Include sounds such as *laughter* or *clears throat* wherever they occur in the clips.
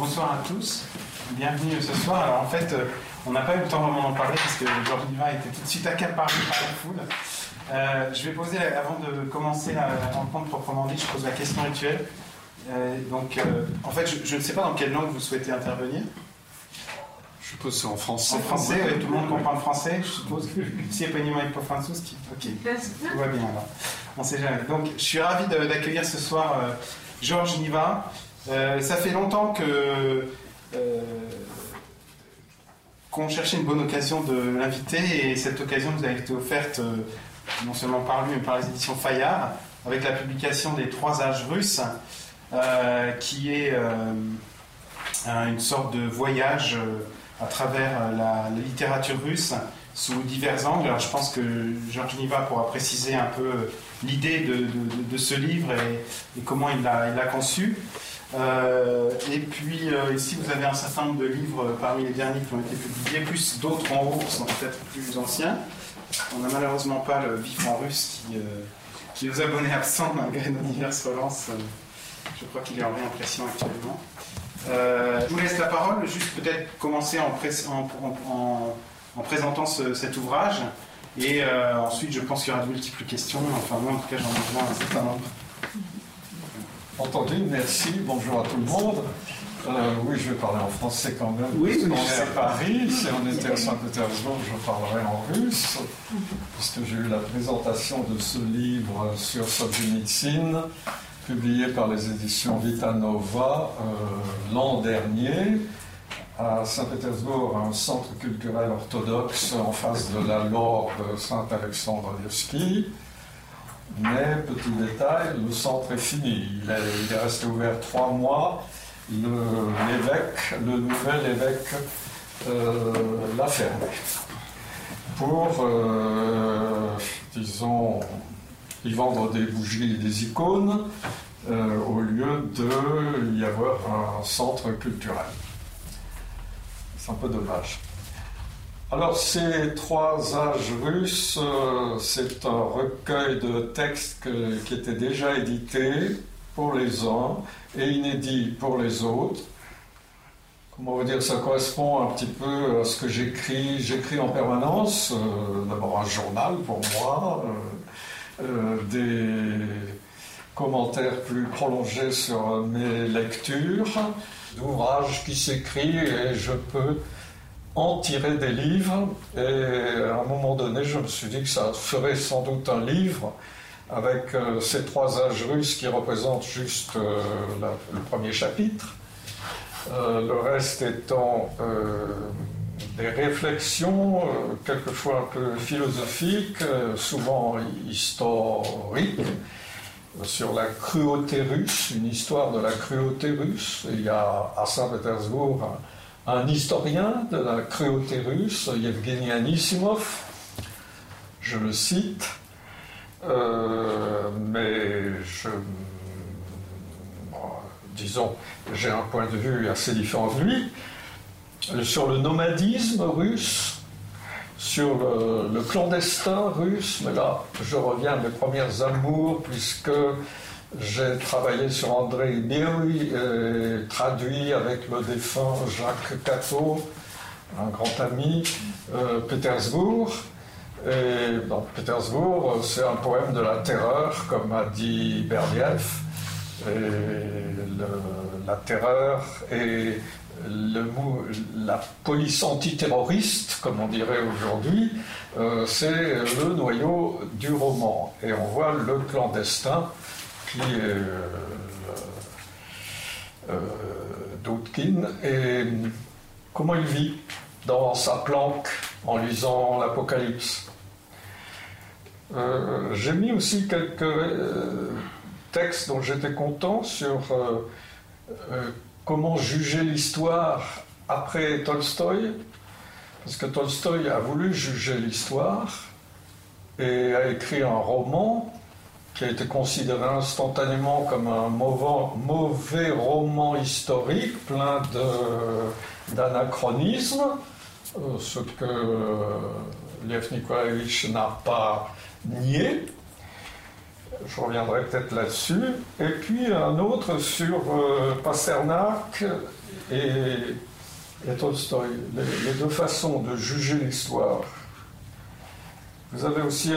bonsoir à tous. Bienvenue ce soir. Alors en fait, euh, on n'a pas eu le temps vraiment d'en parler parce que Georges Niva était tout de suite accaparé par la foule. Euh, je vais poser, avant de commencer la, rencontre proprement dit, je pose la question rituelle. Euh, donc, en fait, je, ne sais pas dans quelle langue vous souhaitez intervenir. Je suppose c'est en français. En français, tout le monde comprend le français, je suppose. Si pas pas français, ok. Tout va bien alors. On sait jamais. Donc, je suis ravi d'accueillir ce soir Georges Niva. Ça fait longtemps que euh, qu'on cherchait une bonne occasion de l'inviter et cette occasion nous a été offerte euh, non seulement par lui mais par les éditions Fayard avec la publication des Trois âges russes euh, qui est une sorte de voyage à travers la, littérature russe sous divers angles. Alors je pense que Georges Niva pourra préciser un peu l'idée de, ce livre et, comment il l'a conçu. Euh, et puis euh, ici, vous avez un certain nombre de livres euh, parmi les derniers qui ont été publiés, plus d'autres en haut qui sont peut-être plus anciens. On n'a malheureusement pas le Vif en russe qui, qui est aux abonnés absents malgré nos diverses relances. je crois qu'il est en réimpression actuellement. je vous laisse la parole, juste peut-être commencer en, en, en, présentant cet ouvrage. Et ensuite, je pense qu'il y aura de multiples questions. Enfin, moi, en tout cas, j'en ai besoin un certain nombre. Entendu, merci, bonjour à tout le monde. Euh, oui, je vais parler en français quand même. Oui, on est à Paris. Si on était à Saint-Pétersbourg, je parlerais en russe, puisque j'ai eu la présentation de ce livre sur Solzhenitsyn, publié par les éditions Vitanova euh, l'an dernier. À Saint-Pétersbourg, un centre culturel orthodoxe en face de la Lore de Saint-Alexandre Nevsky. Mais, petit détail, le centre est fini. Il est, resté ouvert trois mois. L'évêque, le, nouvel évêque, euh, l'a fermé. Pour, euh, disons, y vendre des bougies et des icônes, euh, au lieu de y avoir un centre culturel. C'est un peu dommage. Alors, ces trois âges russes, euh, c'est un recueil de textes qui était déjà édité pour les uns et inédit pour les autres. Comment vous dire, ça correspond un petit peu à ce que j'écris. J'écris en permanence, euh, d'abord un journal pour moi, euh, des commentaires plus prolongés sur mes lectures, d'ouvrages qui s'écrivent et je peux en tirer des livres. Et à un moment donné, je me suis dit que ça ferait sans doute un livre avec euh, ces trois âges russes qui représentent juste euh, le premier chapitre. Euh, le reste étant des réflexions, quelquefois un peu philosophiques, souvent historiques, sur la cruauté russe, une histoire de la cruauté russe. Il y a à Saint-Pétersbourg historien de la cruauté russe, Yevgeny Anisimov, je le cite, euh, mais je, disons, j'ai un point de vue assez différent de lui, sur le nomadisme russe, sur le, clandestin russe, mais là, je reviens à mes premières amours, puisque j'ai travaillé sur André Birouy, traduit avec le défunt Jacques Cato, un grand ami, euh, Pétersbourg. Et Pétersbourg, c'est un poème de la terreur, comme a dit Berdiev. la terreur et la police antiterroriste, comme on dirait aujourd'hui, euh, c'est le noyau du roman. Et on voit le clandestin qui est euh, euh, Doutkin, et comment il vit dans sa planque en lisant l'Apocalypse. Euh, j'ai mis aussi quelques textes dont j'étais content sur comment juger l'histoire après Tolstoï, parce que Tolstoï a voulu juger l'histoire et a écrit un roman qui a été considéré instantanément comme un mauvais, roman historique, plein d'anachronismes, euh, ce que euh, Lev Nikolaevich n'a pas nié. je reviendrai peut-être là-dessus. Et puis un autre sur euh, Pasternak et, Tolstoy, les, deux façons de juger l'histoire. Vous avez aussi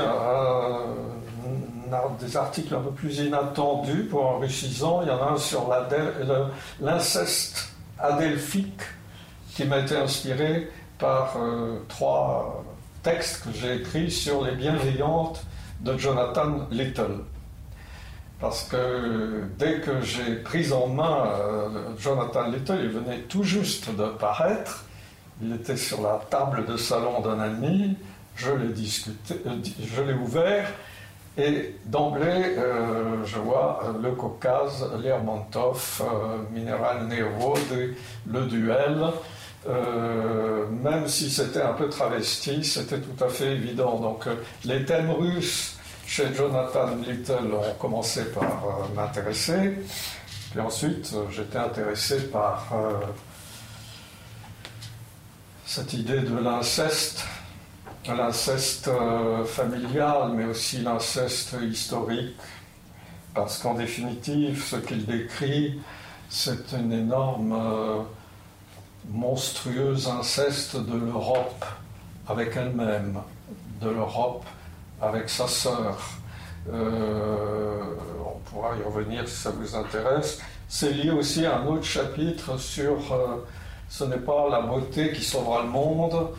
des articles un peu plus inattendus pour enrichissant. Il y en a un sur l'inceste adelphique qui m'a été inspiré par euh, trois textes que j'ai écrits sur les bienveillantes de Jonathan Little. Parce que dès que j'ai pris en main euh, Jonathan Little, il venait tout juste de paraître, il était sur la table de salon d'un ami, je l'ai discuté, euh, je l'ai ouvert, et d'emblée, euh, je vois le Caucase, Lermontov, Minéral Nehru, le duel, même si c'était un peu travesti, c'était tout à fait évident. Donc les thèmes russes chez Jonathan Little ont commencé par euh, m'intéresser. Puis ensuite, euh, j'étais intéressé par euh, cette idée de l'inceste, l'inceste familial, mais aussi l'inceste historique, parce qu'en définitive, ce qu'il décrit, c'est une énorme, monstrueuse inceste de l'Europe avec elle-même, de l'Europe avec sa sœur. Euh, on pourra y revenir si ça vous intéresse. C'est lié aussi à un autre chapitre sur euh, ce n'est pas la beauté qui sauvera le monde,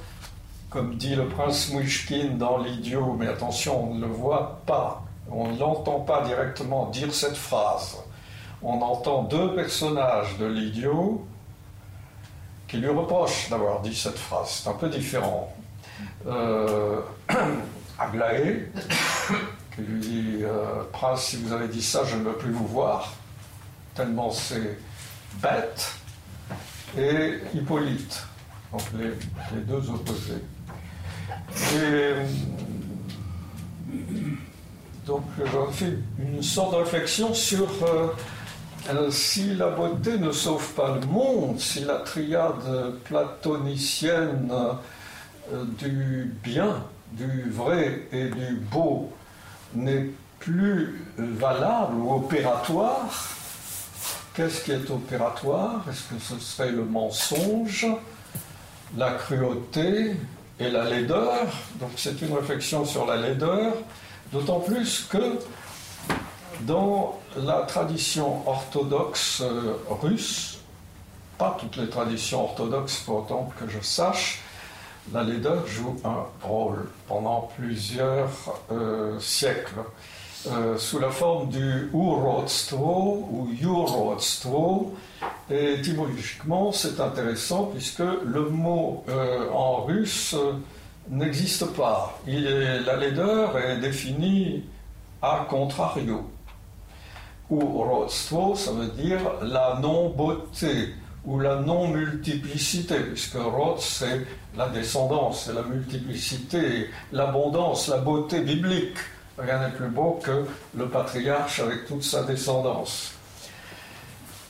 comme dit le prince Mouchkine dans L'idiot, mais attention, on ne le voit pas, on ne l'entend pas directement dire cette phrase. On entend deux personnages de L'idiot qui lui reprochent d'avoir dit cette phrase. C'est un peu différent. Euh, *clears throat* Aglaé, qui lui dit euh, Prince, si vous avez dit ça, je ne veux plus vous voir, tellement c'est bête, et Hippolyte, donc les, deux opposés. Et donc j'en fais une sorte de réflexion sur euh, si la beauté ne sauve pas le monde, si la triade platonicienne euh, du bien du vrai et du beau n'est plus valable ou opératoire, qu'est-ce qui est opératoire? Est-ce que ce serait le mensonge, la cruauté et la laideur Donc c'est une réflexion sur la laideur, d'autant plus que dans la tradition orthodoxe euh, russe, pas toutes les traditions orthodoxes pour autant que je sache, la laideur joue un rôle pendant plusieurs euh, siècles euh, sous la forme du urotstvo ou urotstvo. Et étymologiquement, c'est intéressant puisque le mot euh, en russe n'existe pas. la laideur est définie à contrario. Urotstvo, ça veut dire la non-beauté ou la non-multiplicité, puisque Roth, c'est la descendance, c'est la multiplicité, l'abondance, la beauté biblique. Rien n'est plus beau que le patriarche avec toute sa descendance.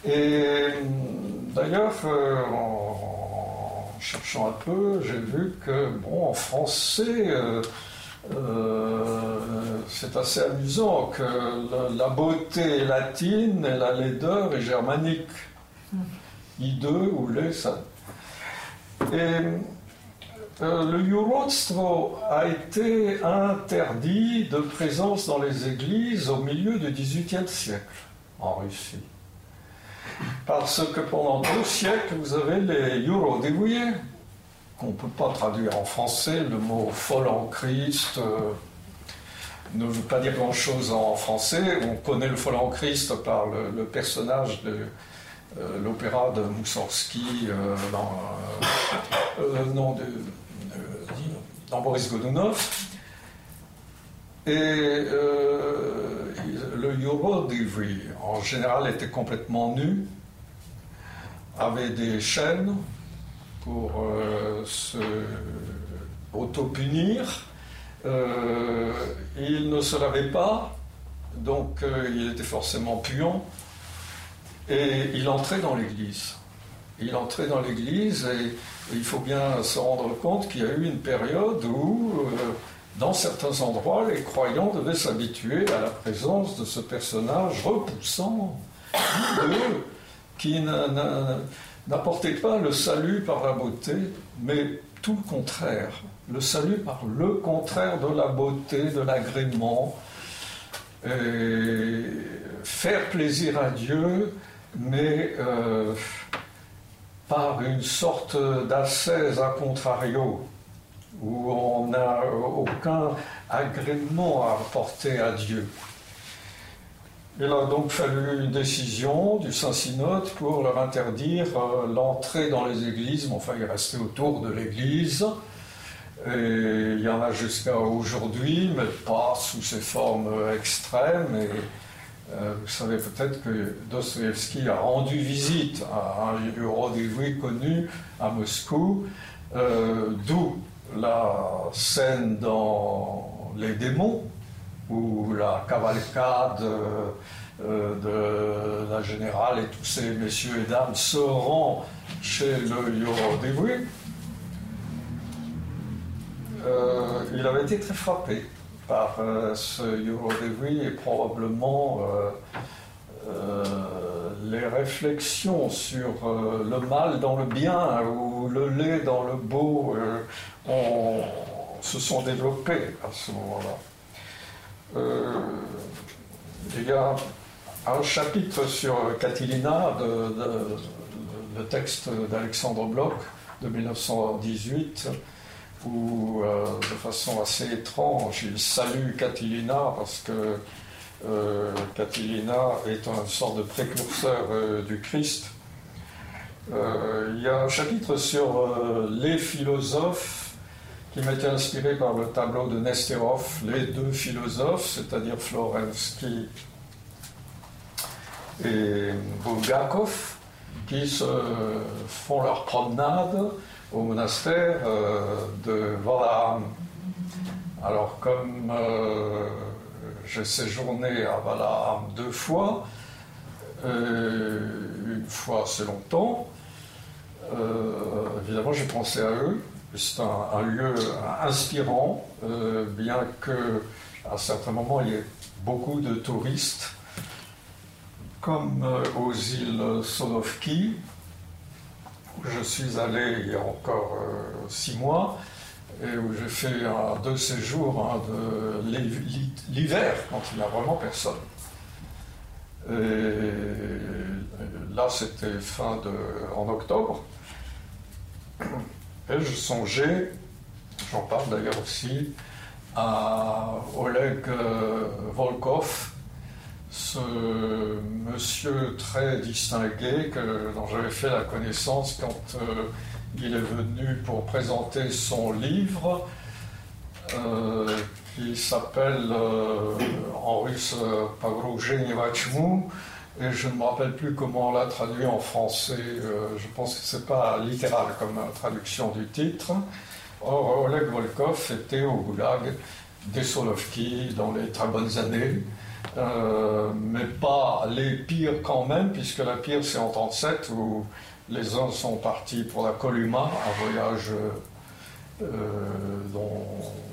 Et d'ailleurs, euh, en cherchant un peu, j'ai vu que, bon, en français, euh, euh, c'est assez amusant que la, beauté est latine et la laideur est germanique. I2 ou les ça. Et euh, le Eurostro a été interdit de présence dans les églises au milieu du XVIIIe siècle en Russie. Parce que pendant deux siècles, vous avez les Eurodévouillés, qu'on ne peut pas traduire en français. Le mot folle en Christ euh, ne veut pas dire grand-chose en français. On connaît le folle en Christ par le personnage de euh, l'opéra de Moussorski non, dans Boris Godunov. Et le Euro en général, était complètement nu, avait des chaînes pour se auto-punir. il ne se lavait pas, donc il était forcément puant. Et il entrait dans l'Église. Il entrait dans l'Église et il faut bien se rendre compte qu'il y a eu une période où euh, dans certains endroits, les croyants devaient s'habituer à la présence de ce personnage repoussant, qui n'apportait pas le salut par la beauté, mais tout le contraire. Le salut par le contraire de la beauté, de l'agrément, faire plaisir à Dieu, mais euh, par une sorte d'ascèse à contrario, où on n'a aucun agrément à apporter à Dieu. Il a donc fallu une décision du Saint-Synode pour leur interdire euh, l'entrée dans les églises, enfin ils restaient autour de l'église, et il y en a jusqu'à aujourd'hui, mais pas sous ces formes extrêmes. Euh, vous savez peut-être que Dostoevsky a rendu visite à un Eurodévoué connu à Moscou, euh, d'où la scène dans Les démons, où la cavalcade euh, de la générale et tous ces messieurs et dames se rend chez le Eurodévoué. Euh, il avait été très frappé par euh, ce Eurodévoué et probablement les réflexions sur le mal dans le bien ou le lait dans le beau se sont développées à ce moment-là. Euh, il y a un chapitre sur Catilina, le texte d'Alexandre Bloch de 1918, où, euh, de façon assez étrange, il salue Catilina parce que euh, Catilina est une sorte de précurseur du Christ. il y a un chapitre sur les philosophes qui m'était inspiré par le tableau de Nesterov, les deux philosophes, c'est-à-dire Florensky et Bulgakov, qui se font leur promenade au monastère euh, de Valaam. Alors comme euh, j'ai séjourné à Valaam deux fois, euh, une fois assez longtemps, évidemment j'ai pensé à eux, c'est un, lieu inspirant, bien que à certains moments il y ait beaucoup de touristes, comme aux îles Solovki, je suis allé il y a encore euh, six mois, et où j'ai fait deux séjours de l'hiver, quand il n'y a vraiment personne. Et là, c'était fin de, en octobre. Et je songeais, j'en parle d'ailleurs aussi, à Oleg euh, Volkov, ce monsieur très distingué que, dont j'avais fait la connaissance quand euh, il est venu pour présenter son livre euh, qui s'appelle euh, en russe Pavrojenie et je ne me rappelle plus comment on l'a traduit en français. je pense que ce n'est pas littéral comme traduction du titre. Or, Oleg Volkov était au goulag des Solovki dans les très bonnes années euh, mais pas les pires quand même, puisque la pire c'est en 1937 où les uns sont partis pour la Columa, un voyage euh, dont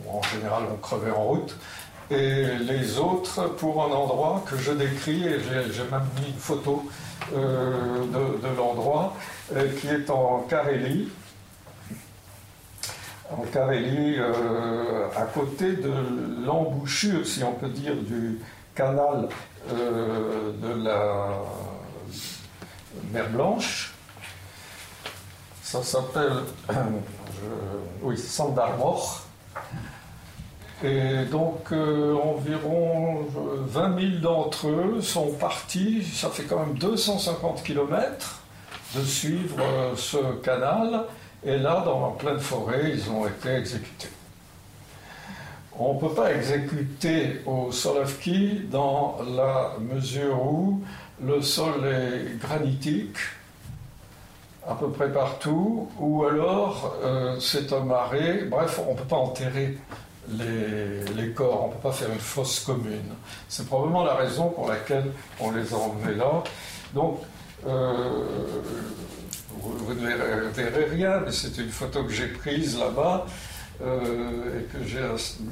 en général on crevait en route. Et les autres pour un endroit que je décris, et j'ai même mis une photo euh, de, l'endroit, qui est en Carélie, en Carélie, à côté de l'embouchure, si on peut dire, du canal de la mer Blanche. Ça s'appelle, *coughs* oui, Sandarmor. Et donc euh, environ 20 000 d'entre eux sont partis, ça fait quand même 250 km de suivre euh, ce canal, et là, dans la pleine forêt, ils ont été exécutés. On ne peut pas exécuter au Solovki dans la mesure où le sol est granitique à peu près partout, ou alors euh, c'est un marais, bref, on ne peut pas enterrer les, corps, on ne peut pas faire une fosse commune. C'est probablement la raison pour laquelle on les a emmenés là. Donc, euh, vous, ne verrez rien, mais c'est une photo que j'ai prise là-bas. Euh, et que j'ai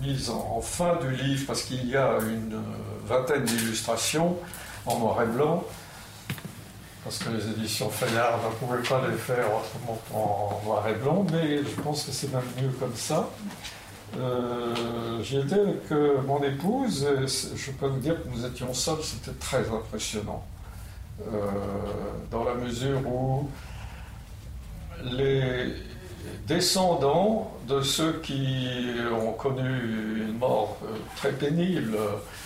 mise en, fin du livre parce qu'il y a une vingtaine d'illustrations en noir et blanc, parce que les éditions Fayard ne pouvaient pas les faire autrement en noir et blanc, mais je pense que c'est même mieux comme ça. Euh, J'y étais avec euh, mon épouse, et je peux vous dire que nous étions seuls, c'était très impressionnant. Euh, dans la mesure où les descendants de ceux qui ont connu une mort euh, très pénible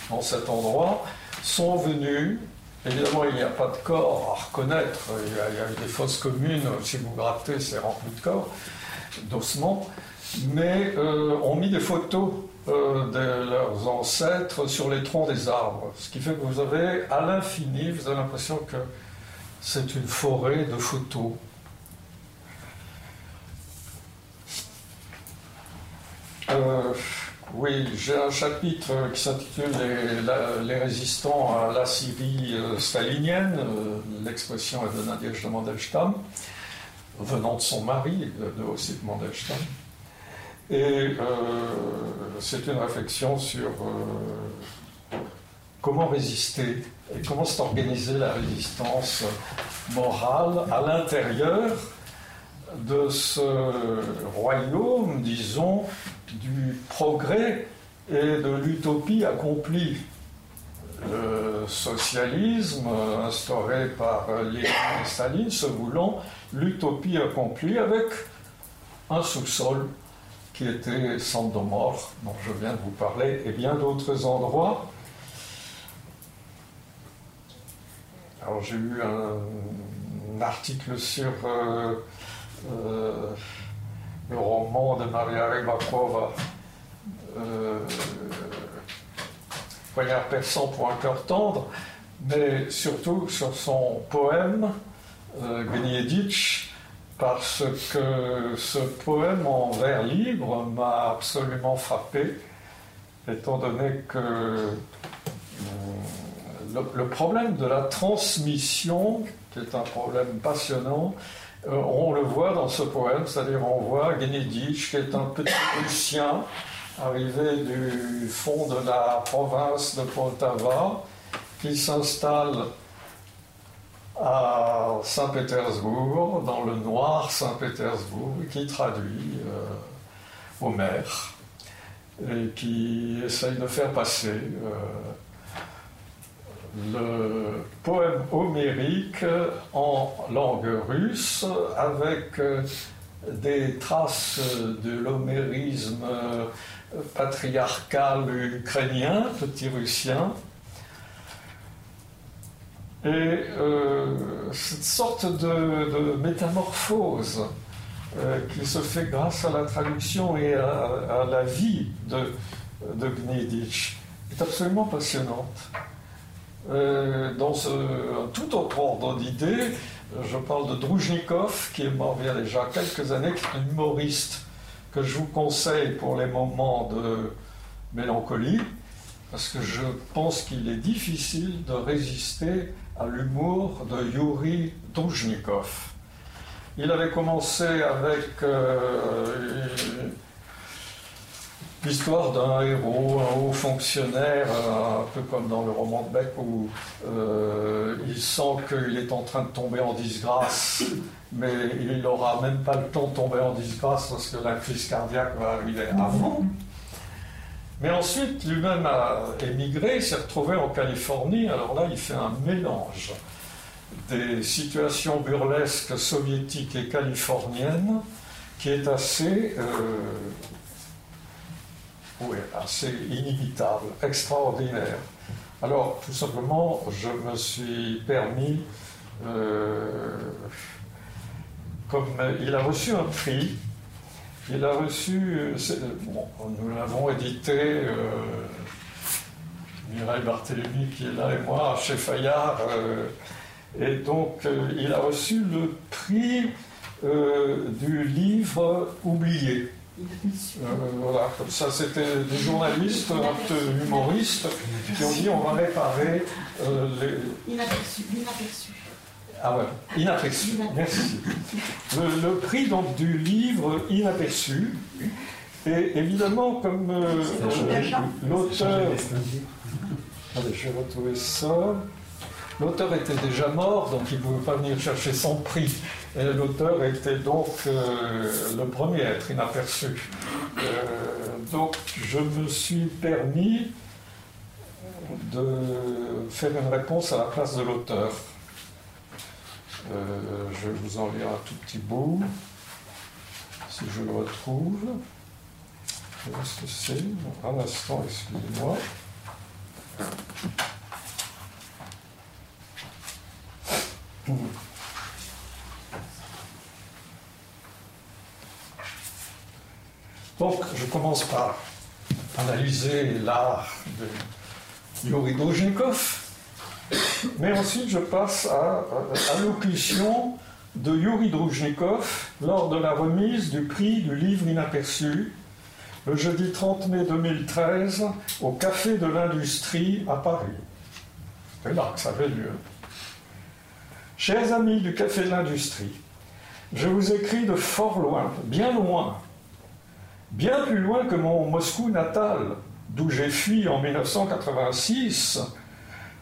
dans cet endroit sont venus. Évidemment, il n'y a pas de corps à reconnaître. Il y a, il des fosses communes. Si vous grattez, c'est rempli de corps, d'ossements. Mais euh, ont mis des photos euh, de leurs ancêtres sur les troncs des arbres. Ce qui fait que vous avez, à l'infini, vous avez l'impression que c'est une forêt de photos. Euh, oui, j'ai un chapitre qui s'intitule les, résistants à la Syrie euh, stalinienne. Euh, l'expression est de Nadège de Mandelstam, venant de son mari, de, aussi de Mandelstam. Et c'est une réflexion sur comment résister et comment s'organiser la résistance morale à l'intérieur de ce royaume, disons, du progrès et de l'utopie accomplie. Le socialisme instauré par Lénine et Staline se voulant l'utopie accomplie avec un sous-sol qui était Sandomor, dont je viens de vous parler, et bien d'autres endroits. Alors j'ai eu un, article sur euh, euh, le roman de Maria Rybakova, euh, Poignard perçant pour un cœur tendre, mais surtout sur son poème euh, parce que ce poème en vers libre m'a absolument frappé, étant donné que euh, le, problème de la transmission, qui est un problème passionnant, on le voit dans ce poème, c'est-à-dire on voit Genedich, qui est un petit *coughs* Russien arrivé du fond de la province de Poltava, qui s'installe à Saint-Pétersbourg, dans le noir Saint-Pétersbourg, qui traduit euh, Homère et qui essaye de faire passer euh, le poème homérique en langue russe avec euh, des traces de l'homérisme euh, patriarcal ukrainien, petit russien, et euh, cette sorte de, métamorphose qui se fait grâce à la traduction et à, la vie de, de est absolument passionnante. Euh, dans un tout autre ordre d'idées, je parle de Droujnikov, qui est mort il y a déjà quelques années, qui est un humoriste que je vous conseille pour les moments de mélancolie, parce que je pense qu'il est difficile de résister à l'humour de Yuri Droujnikov. Il avait commencé avec euh, l'histoire d'un héros, un haut fonctionnaire, un peu comme dans le roman de Beck, où euh, il sent qu'il est en train de tomber en disgrâce, mais il n'aura même pas le temps de tomber en disgrâce parce que la crise cardiaque va arriver avant. Mais ensuite, lui-même a émigré, s'est retrouvé en Californie, alors là, il fait un mélange des situations burlesques soviétiques et californiennes qui est assez... Euh, oui, assez inimitable, extraordinaire. Alors, tout simplement, je me suis permis, euh, comme il a reçu un prix, il a reçu, bon, nous l'avons édité, euh, Mireille Barthélemy qui est là et moi, chez Fayard, euh, et donc il a reçu le prix du livre oublié. Euh, voilà, comme ça, c'était des journalistes, un peu humoristes, qui ont dit on va réparer euh, les. Inaperçu, inaperçu. Ah ouais, inaperçu, merci. Le, prix donc du livre inaperçu, Et évidemment, comme euh, l'auteur. Allez, je vais retrouver ça. L'auteur était déjà mort, donc il ne pouvait pas venir chercher son prix. Et l'auteur était donc euh, le premier être inaperçu. Euh, donc je me suis permis de faire une réponse à la place de l'auteur. Euh, je vous en lire un tout petit bout, si je le retrouve. Qu'est-ce que c'est? Un instant, excusez-moi. Donc, je commence par analyser l'art de Yuri Dojnikov, mais ensuite je passe à, l'allocution de Yuri Drujnikov lors de la remise du prix du livre inaperçu le jeudi 30 mai 2013 au Café de l'Industrie à Paris. C'est là que ça avait lieu. Chers amis du Café de l'Industrie, je vous écris de fort loin, bien loin, bien plus loin que mon Moscou natal, d'où j'ai fui en 1986,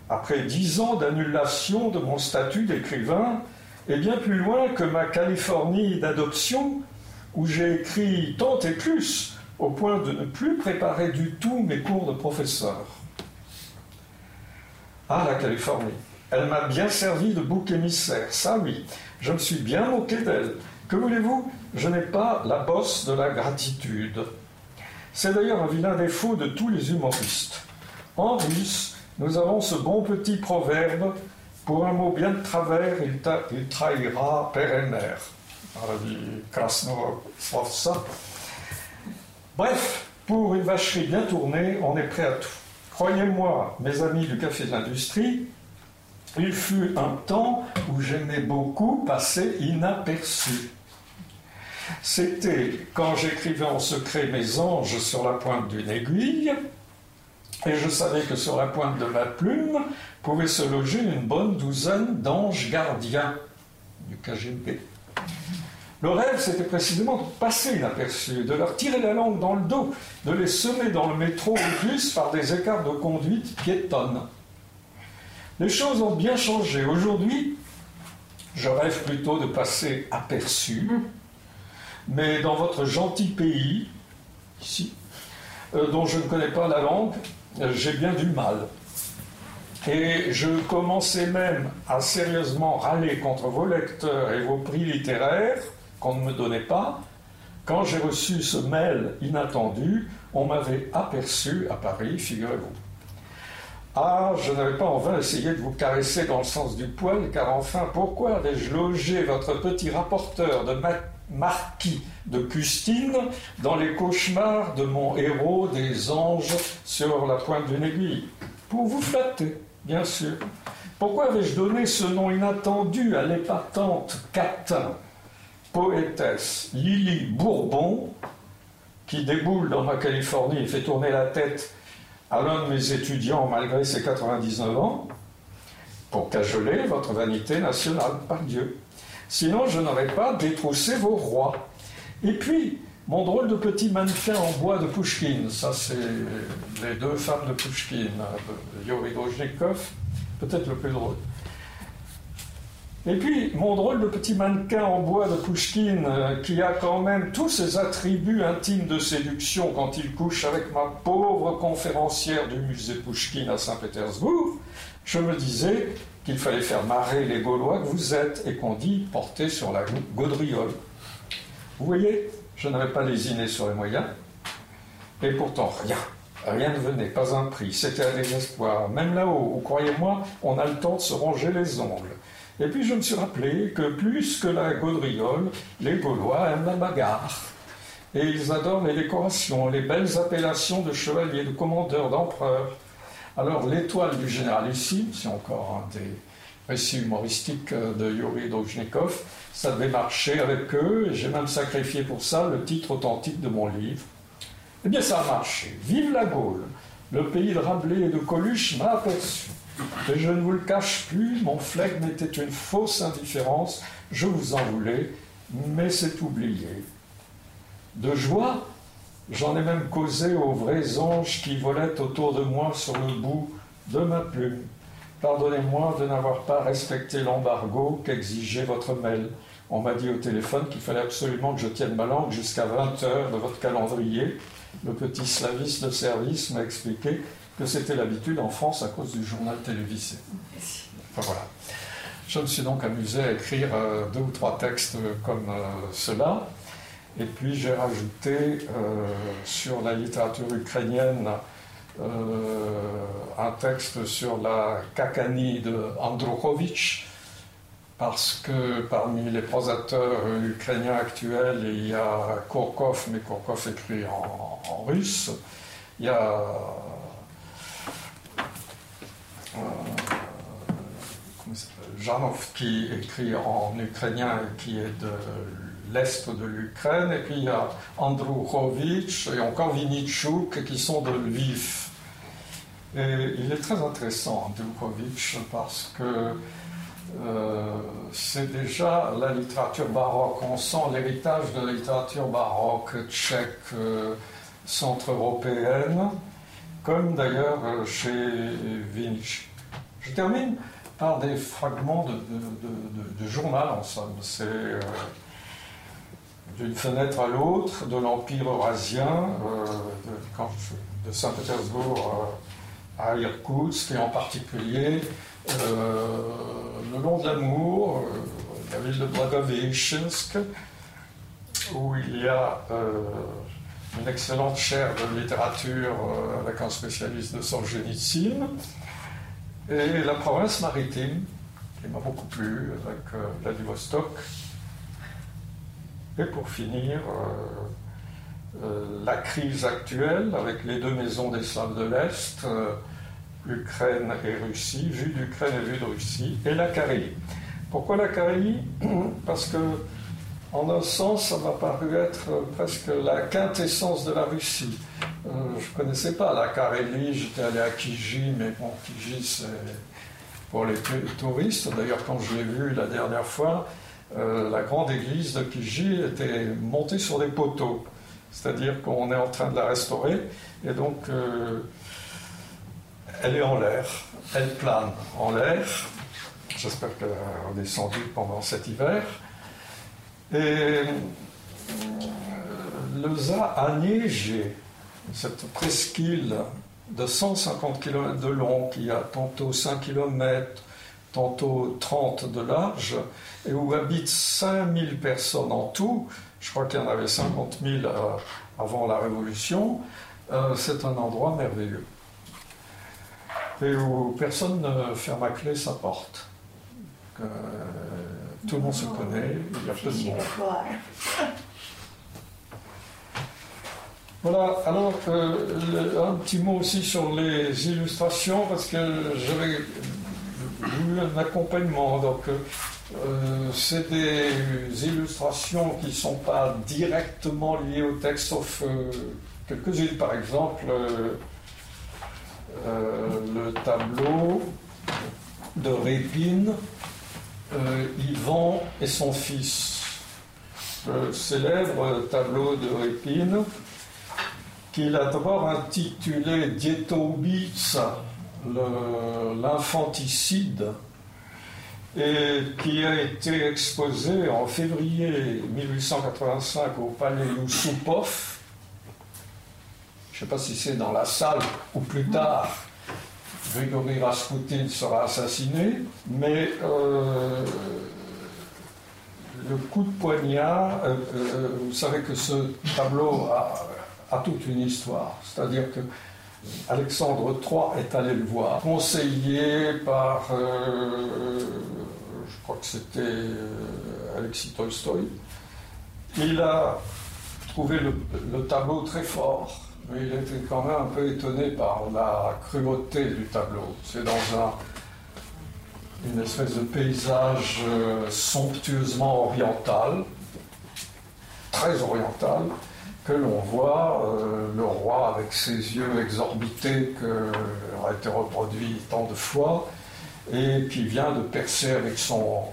après dix ans d'annulation de mon statut d'écrivain, et bien plus loin que ma Californie d'adoption, où j'ai écrit tant et plus au point de ne plus préparer du tout mes cours de professeur. Ah, la Californie. Elle m'a bien servi de bouc émissaire, ça oui. Je me suis bien moqué d'elle. Que voulez-vous? Je n'ai pas la bosse de la gratitude. C'est d'ailleurs un vilain défaut de tous les humoristes. En russe, nous avons ce bon petit proverbe pour un mot bien de travers, il, trahira père et mère. Bref, pour une vacherie bien tournée, on est prêt à tout. Croyez-moi, mes amis du Café de l'Industrie, il fut un temps où j'aimais beaucoup passer inaperçu. C'était quand j'écrivais en secret mes anges sur la pointe d'une aiguille, et je savais que sur la pointe de ma plume pouvait se loger une bonne douzaine d'anges gardiens du KGB. Le rêve, c'était précisément de passer inaperçu, de leur tirer la langue dans le dos, de les semer dans le métro ou bus par des écarts de conduite piétonnes. Les choses ont bien changé. Aujourd'hui, je rêve plutôt de passer aperçu, mais dans votre gentil pays, ici, euh, dont je ne connais pas la langue, euh, j'ai bien du mal. Et je commençais même à sérieusement râler contre vos lecteurs et vos prix littéraires qu'on ne me donnait pas, quand j'ai reçu ce mail inattendu, on m'avait aperçu à Paris, figurez-vous. Ah, je n'avais pas en vain essayé de vous caresser dans le sens du poil, car enfin, pourquoi avais-je logé votre petit rapporteur de marquis de Custine dans les cauchemars de mon héros des anges sur la pointe d'une aiguille Pour vous flatter, bien sûr. Pourquoi avais-je donné ce nom inattendu à l'épatante Catin poétesse Lily Bourbon, qui déboule dans ma Californie et fait tourner la tête à l'un de mes étudiants malgré ses 99 ans, pour cajoler votre vanité nationale, par Dieu. Sinon, je n'aurais pas détroussé vos rois. Et puis, mon drôle de petit mannequin en bois de Pouchkine, ça c'est les deux femmes de Pouchkine, Yuri Drojnikov, peut-être le plus drôle. Et puis, mon drôle de petit mannequin en bois de Pouchkine, euh, qui a quand même tous ses attributs intimes de séduction quand il couche avec ma pauvre conférencière du musée Pouchkine à Saint-Pétersbourg, je me disais qu'il fallait faire marrer les Gaulois que vous êtes et qu'on dit porter sur la gaudriole. Vous voyez, je n'avais pas lésiné sur les moyens, et pourtant rien. Rien ne venait, pas un prix, c'était un désespoir. Même là-haut, où, croyez-moi, on a le temps de se ronger les ongles. Et puis je me suis rappelé que plus que la gaudriole, les Gaulois aiment la bagarre. Et ils adorent les décorations, les belles appellations de chevaliers, de commandeurs, d'empereurs. Alors l'étoile du généralissime, c'est encore un des récits humoristiques de Yuri Dojnikov, ça devait marcher avec eux, et j'ai même sacrifié pour ça le titre authentique de mon livre. Eh bien ça a marché. Vive la Gaule Le pays de Rabelais et de Coluche m'a aperçu. Et je ne vous le cache plus, mon flegme était une fausse indifférence, je vous en voulais, mais c'est oublié. De joie, J'en ai même causé aux vrais anges qui volaient autour de moi sur le bout de ma plume. Pardonnez-moi de n'avoir pas respecté l'embargo qu'exigeait votre mail. On m'a dit au téléphone qu'il fallait absolument que je tienne ma langue jusqu'à 20 heures de votre calendrier. Le petit slaviste de service m'a expliqué que c'était l'habitude en France à cause du journal télévisé. Enfin, voilà. Je me suis donc amusé à écrire euh, deux ou trois textes comme euh, cela. Et puis j'ai rajouté euh, sur la littérature ukrainienne un texte sur la Kakani de Andrukhovitch, parce que parmi les prosateurs ukrainiens actuels, il y a Korkov, mais Korkov écrit en, russe. Il y a Janov qui écrit en ukrainien et qui est de l'est de l'Ukraine, et puis il y a Andrukhovitch et encore Vinitchuk qui sont de Lviv. Et il est très intéressant, Andrukhovitch, parce que euh, c'est déjà la littérature baroque. On sent l'héritage de la littérature baroque tchèque, euh, centre-européenne, comme d'ailleurs euh, chez Vinch. Je termine par des fragments de, journal, en somme. C'est d'une fenêtre à l'autre de l'Empire eurasien, euh, de, Saint-Pétersbourg euh, à Irkoutsk, et en particulier euh, le long de l'Amour, la ville de Blagovichinsk, où il y a une excellente chaire de littérature avec un spécialiste de Solzhenitsyn, et la province maritime, qui m'a beaucoup plu, avec Vladivostok, et pour finir, euh, euh, la crise actuelle avec les deux maisons des Slaves de l'Est, euh, Ukraine et Russie, vue d'Ukraine et vue de Russie, et la Carélie. Pourquoi la Carélie *clears throat* Parce que, en un sens, ça m'a paru être presque la quintessence de la Russie. je ne connaissais pas la Carélie, j'étais allé à Kiji, mais bon, Kiji, c'est pour les touristes. D'ailleurs, quand je l'ai vu la dernière fois, euh, la grande église de Kiji était montée sur des poteaux. C'est-à-dire qu'on est en train de la restaurer et donc euh, elle est en l'air, elle plane en l'air. J'espère qu'elle a redescendu pendant cet hiver. Et euh, le ZA a neigé, cette presqu'île de 150 km de long qui a tantôt 5 km, tantôt 30 de large, et où habitent 5000 personnes en tout, je crois qu'il y en avait 50 000 euh, avant la Révolution, euh, c'est un endroit merveilleux. Et où personne ne ferme à clé sa porte. Euh, tout le monde se connaît, il y a peu de monde. *laughs* Voilà, alors un petit mot aussi sur les illustrations, parce que j'avais un accompagnement. Donc, euh, c'est des illustrations qui ne sont pas directement liées au texte, sauf euh, quelques-unes. Par exemple, euh, le tableau de Répine, Yvan et son fils. Le célèbre tableau de Répine, qu'il a d'abord intitulé Dietobitsa, l'infanticide et qui a été exposé en février 1885 au palais Yusupov. Je ne sais pas si c'est dans la salle ou plus tard. Grigory Rasputin sera assassiné, mais euh, le coup de poignard, euh, euh, vous savez que ce tableau a, a toute une histoire. C'est-à-dire que Alexandre III est allé le voir, conseillé par, euh, je crois que c'était euh, Alexis Tolstoï. Il a trouvé le, tableau très fort, mais il était quand même un peu étonné par la cruauté du tableau. C'est dans un, une espèce de paysage euh, somptueusement oriental, très oriental, que l'on voit euh, le roi avec ses yeux exorbités qui a été reproduit tant de fois et qui vient de percer avec son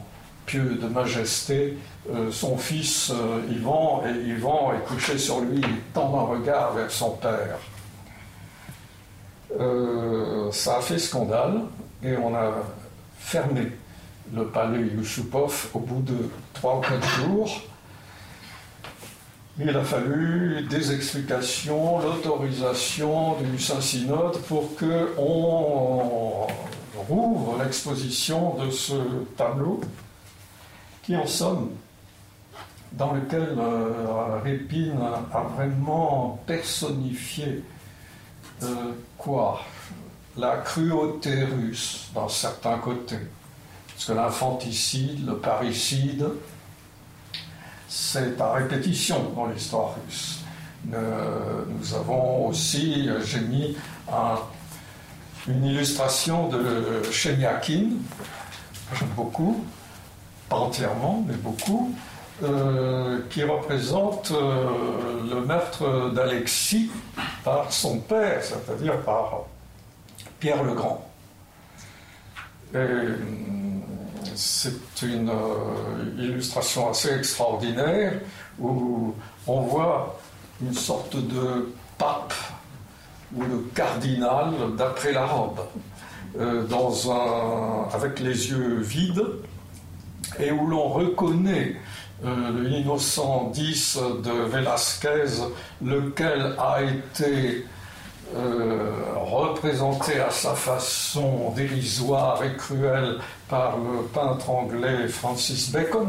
pieux de majesté, euh, son fils Ivan, et Ivan est couché sur lui, il tend un regard vers son père. ça a fait scandale et on a fermé le palais Yushupov au bout de trois ou quatre jours. Il a fallu des explications, l'autorisation du Saint-Synode pour qu'on rouvre l'exposition de ce tableau qui, en somme, dans lequel euh, Répine a vraiment personnifié euh, quoi? La cruauté russe, dans certains côtés. Parce que l'infanticide, le parricide, c'est à répétition dans l'histoire russe. nous avons aussi, j'ai mis une illustration de Chemiakin, j'aime beaucoup, pas entièrement, mais beaucoup, euh, qui représente euh, le meurtre d'Alexis par son père, c'est-à-dire par Pierre le Grand. Et, c'est une euh, illustration assez extraordinaire où on voit une sorte de pape ou de cardinal d'après la robe, euh, dans un, avec les yeux vides, et où l'on reconnaît euh, l'innocent 10 de Velázquez, lequel a été représenté à sa façon dérisoire et cruelle par le peintre anglais Francis Bacon,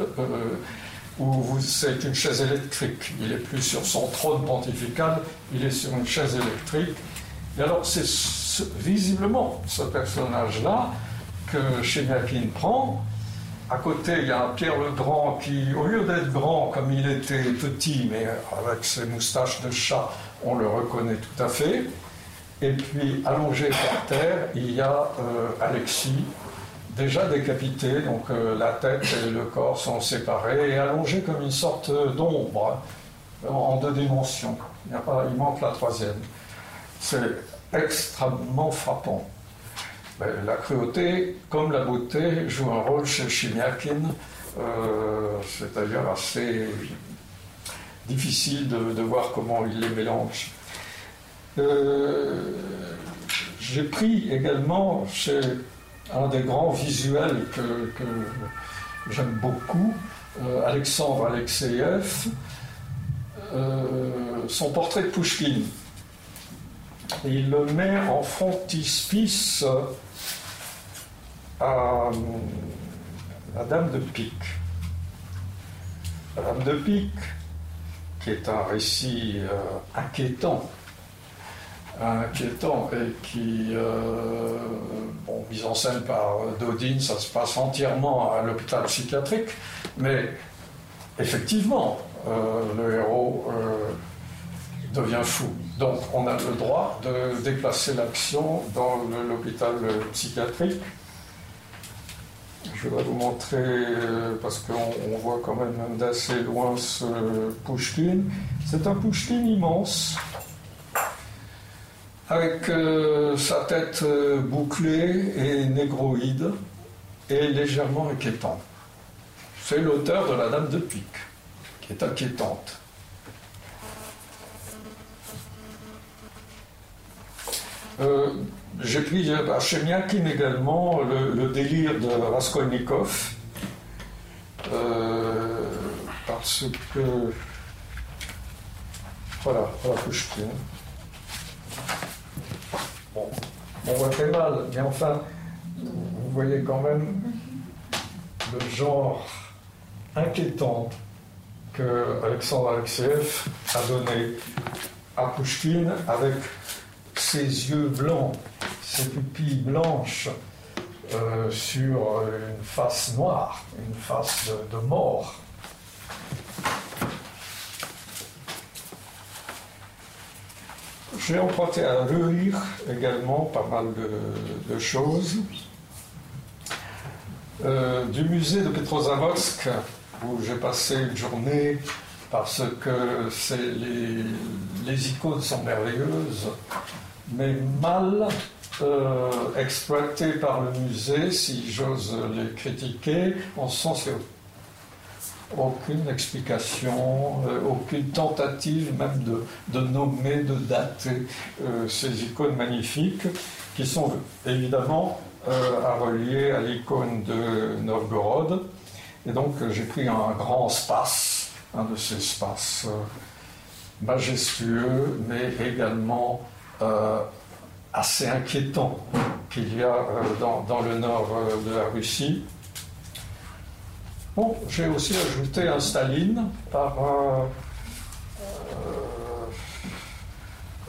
euh, euh, où c'est une chaise électrique. Il n'est plus sur son trône pontifical, il est sur une chaise électrique. Et alors c'est visiblement ce personnage-là que Chemiakin prend. À côté, il y a Pierre le Grand qui, au lieu d'être grand comme il était petit, mais avec ses moustaches de chat, on le reconnaît tout à fait. Et puis, allongé par terre, il y a euh, Alexis, déjà décapité, donc euh, la tête et le corps sont séparés, et allongé comme une sorte d'ombre en deux dimensions. Il, manque la troisième. C'est extrêmement frappant. la cruauté, comme la beauté, joue un rôle chez Chimiakin, euh, c'est d'ailleurs assez difficile de, voir comment il les mélange. Euh, j'ai pris également chez un des grands visuels que, j'aime beaucoup, euh, Alexandre Alexeyev, euh, son portrait de Pouchkine. il le met en frontispice à la Dame de Pique. La Dame de Pique, qui est un récit euh, inquiétant, inquiétant et qui, euh, bon, mise en scène par Dodine, ça se passe entièrement à l'hôpital psychiatrique, mais effectivement, euh, le héros devient fou. Donc on a le droit de déplacer l'action dans l'hôpital psychiatrique je voudrais vous montrer, euh, parce qu'on voit quand même d'assez loin ce Pushkin. C'est un Pushkin immense, avec euh, sa tête euh, bouclée et négroïde, et légèrement inquiétant. C'est l'auteur de La Dame de Pique, qui est inquiétante. J'ai pris à Chemiakin également le, délire de Raskolnikov, euh, parce que. Voilà, voilà Pushkin. On voit très mal, mais enfin, vous voyez quand même le genre inquiétant que Alexandre Alexeyev a donné à Pushkin avec ses yeux blancs ses pupilles blanches euh, sur une face noire, une face de, mort. J'ai emprunté à Reuil également pas mal de, choses. Euh, du musée de Petrozavodsk, où j'ai passé une journée parce que les, les icônes sont merveilleuses, mais mal euh, exploités par le musée, si j'ose les critiquer, en sens aucune explication, euh, aucune tentative même de, nommer, de dater euh, ces icônes magnifiques qui sont évidemment à relier à l'icône de Novgorod. Et donc j'ai pris un grand espace, un de ces espaces majestueux, mais également assez inquiétant qu'il y a euh, dans, le nord euh, de la Russie. J'ai aussi ajouté un Staline par un,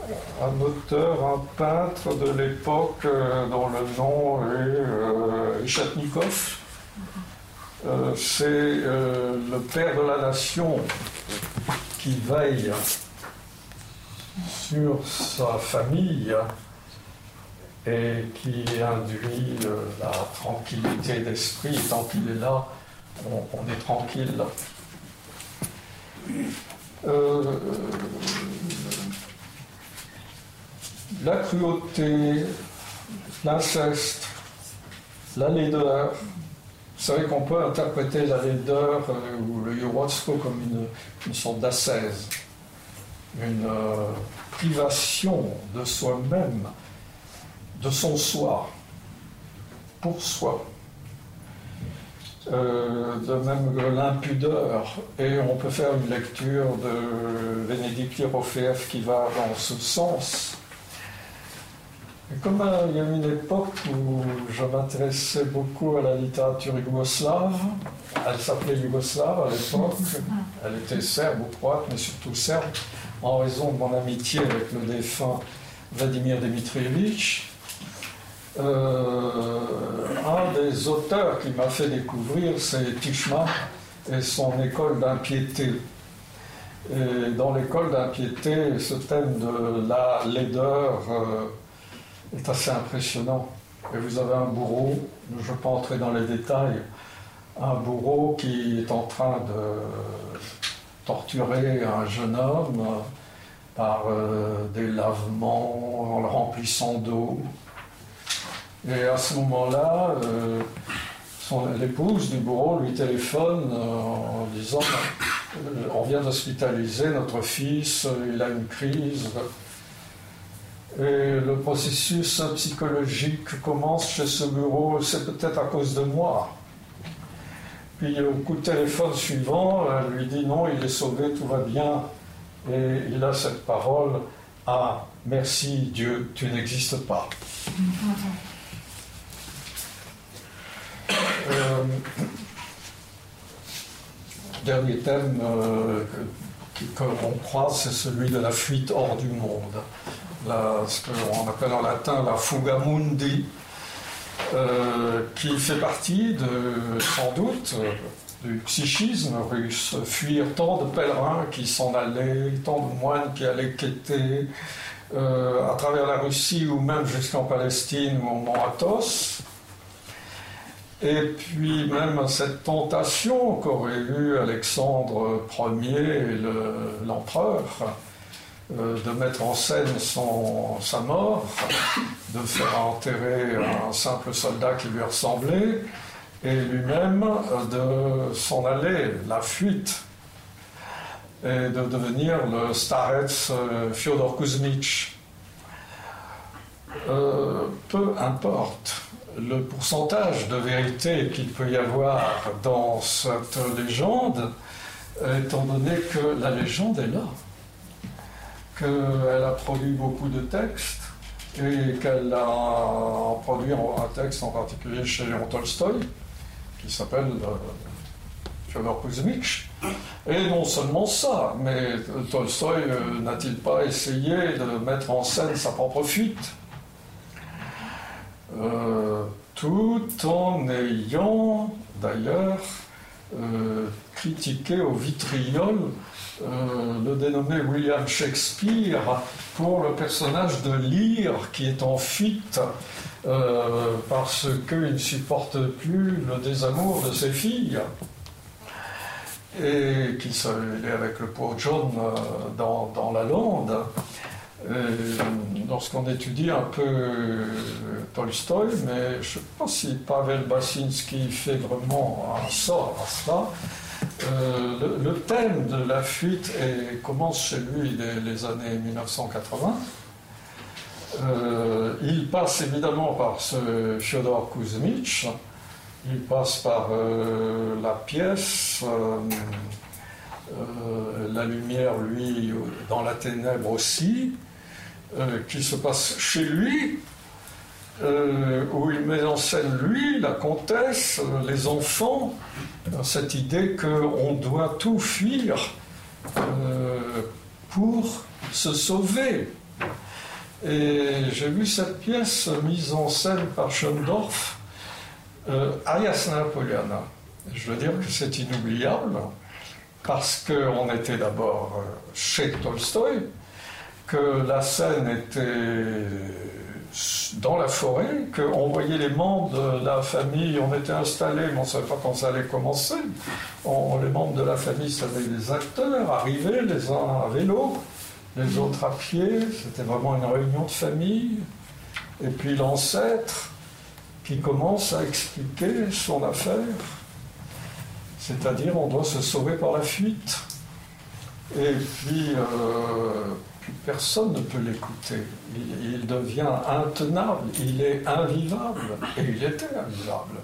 euh, un auteur, un peintre de l'époque dont le nom est Ishatnikov. C'est le père de la nation qui veille sur sa famille et qui induit euh, la tranquillité d'esprit. Tant qu'il est là, on, est tranquille. Euh, la cruauté, l'inceste, la laideur. Vous savez qu'on peut interpréter la laideur euh, ou le Yorotsko comme une, sorte d'ascèse, une privation de soi-même de son soi, pour soi. Euh, de même que l'impudeur, et on peut faire une lecture de Bénédicte Yerofeev qui va dans ce sens. Et comme euh, il y a une époque où je m'intéressais beaucoup à la littérature yougoslave, elle s'appelait yougoslave à l'époque, elle était serbe ou croate, mais surtout serbe, en raison de mon amitié avec le défunt Vladimir Dmitrievitch, un des auteurs qui m'a fait découvrir, c'est Tishma et son école d'impiété. Et dans l'école d'impiété, ce thème de la laideur euh, est assez impressionnant. Et vous avez un bourreau, je ne vais pas entrer dans les détails, un bourreau qui est en train de torturer un jeune homme par euh, des lavements en le remplissant d'eau, et à ce moment-là, euh, l'épouse du bourreau lui téléphone euh, en disant euh, On vient d'hospitaliser notre fils, il a une crise. Et le processus psychologique commence chez ce bureau, c'est peut-être à cause de moi. Puis au coup de téléphone suivant, elle lui dit non, il est sauvé, tout va bien. Et il a cette parole Ah, merci Dieu, tu n'existes pas. *laughs* Euh, dernier thème euh, qu'on croise, c'est celui de la fuite hors du monde. ce qu'on appelle en latin la fuga mundi, euh, qui fait partie de, sans doute, du psychisme russe. Fuir tant de pèlerins qui s'en allaient, tant de moines qui allaient quêter à travers la Russie ou même jusqu'en Palestine ou au Mont Athos. Et puis même cette tentation qu'aurait eu Alexandre Ier, l'empereur, euh, de mettre en scène sa mort, de faire enterrer un simple soldat qui lui ressemblait, et lui-même de s'en aller, la fuite, et de devenir le starets euh, Fyodor Kuzmich. Euh, peu importe le pourcentage de vérité qu'il peut y avoir dans cette légende, étant donné que la légende est là, qu'elle a produit beaucoup de textes et qu'elle a produit un texte en particulier chez Léon Tolstoï qui s'appelle euh, Fyodor Kuzmich. Et non seulement ça, mais Tolstoï euh, n'a-t-il pas essayé de mettre en scène sa propre fuite? Euh, tout en ayant d'ailleurs euh, critiqué au vitriol euh, le dénommé William Shakespeare pour le personnage de Lear qui est en fuite parce qu'il ne supporte plus le désamour de ses filles et qu'il est avec le pauvre John dans, dans, la lande lorsqu'on étudie un peu Tolstoï, mais je ne sais pas si Pavel Basinski fait vraiment un sort à cela. le, thème de la fuite commence chez lui dès les années 1980. Euh, il passe évidemment par ce Fyodor Kuzmich, il passe par euh, la pièce, euh, la lumière, lui, dans la ténèbre aussi, qui se passe chez lui, où il met en scène, lui, la comtesse, les enfants, cette idée qu'on doit tout fuir pour se sauver. Et j'ai vu cette pièce mise en scène par Schoendorf, euh, Ayasna Poliana. Je veux dire que c'est inoubliable, parce qu'on était d'abord euh, chez Tolstoï, que la scène était dans la forêt, qu'on voyait les membres de la famille, on était installés, mais on ne savait pas quand ça allait commencer. les membres de la famille savaient les acteurs arriver, les uns à vélo, les autres à pied, c'était vraiment une réunion de famille. Et puis l'ancêtre qui commence à expliquer son affaire, c'est-à-dire on doit se sauver par la fuite. Et puis, euh, personne ne peut l'écouter. Il, devient intenable, il est invivable, et il était invivable.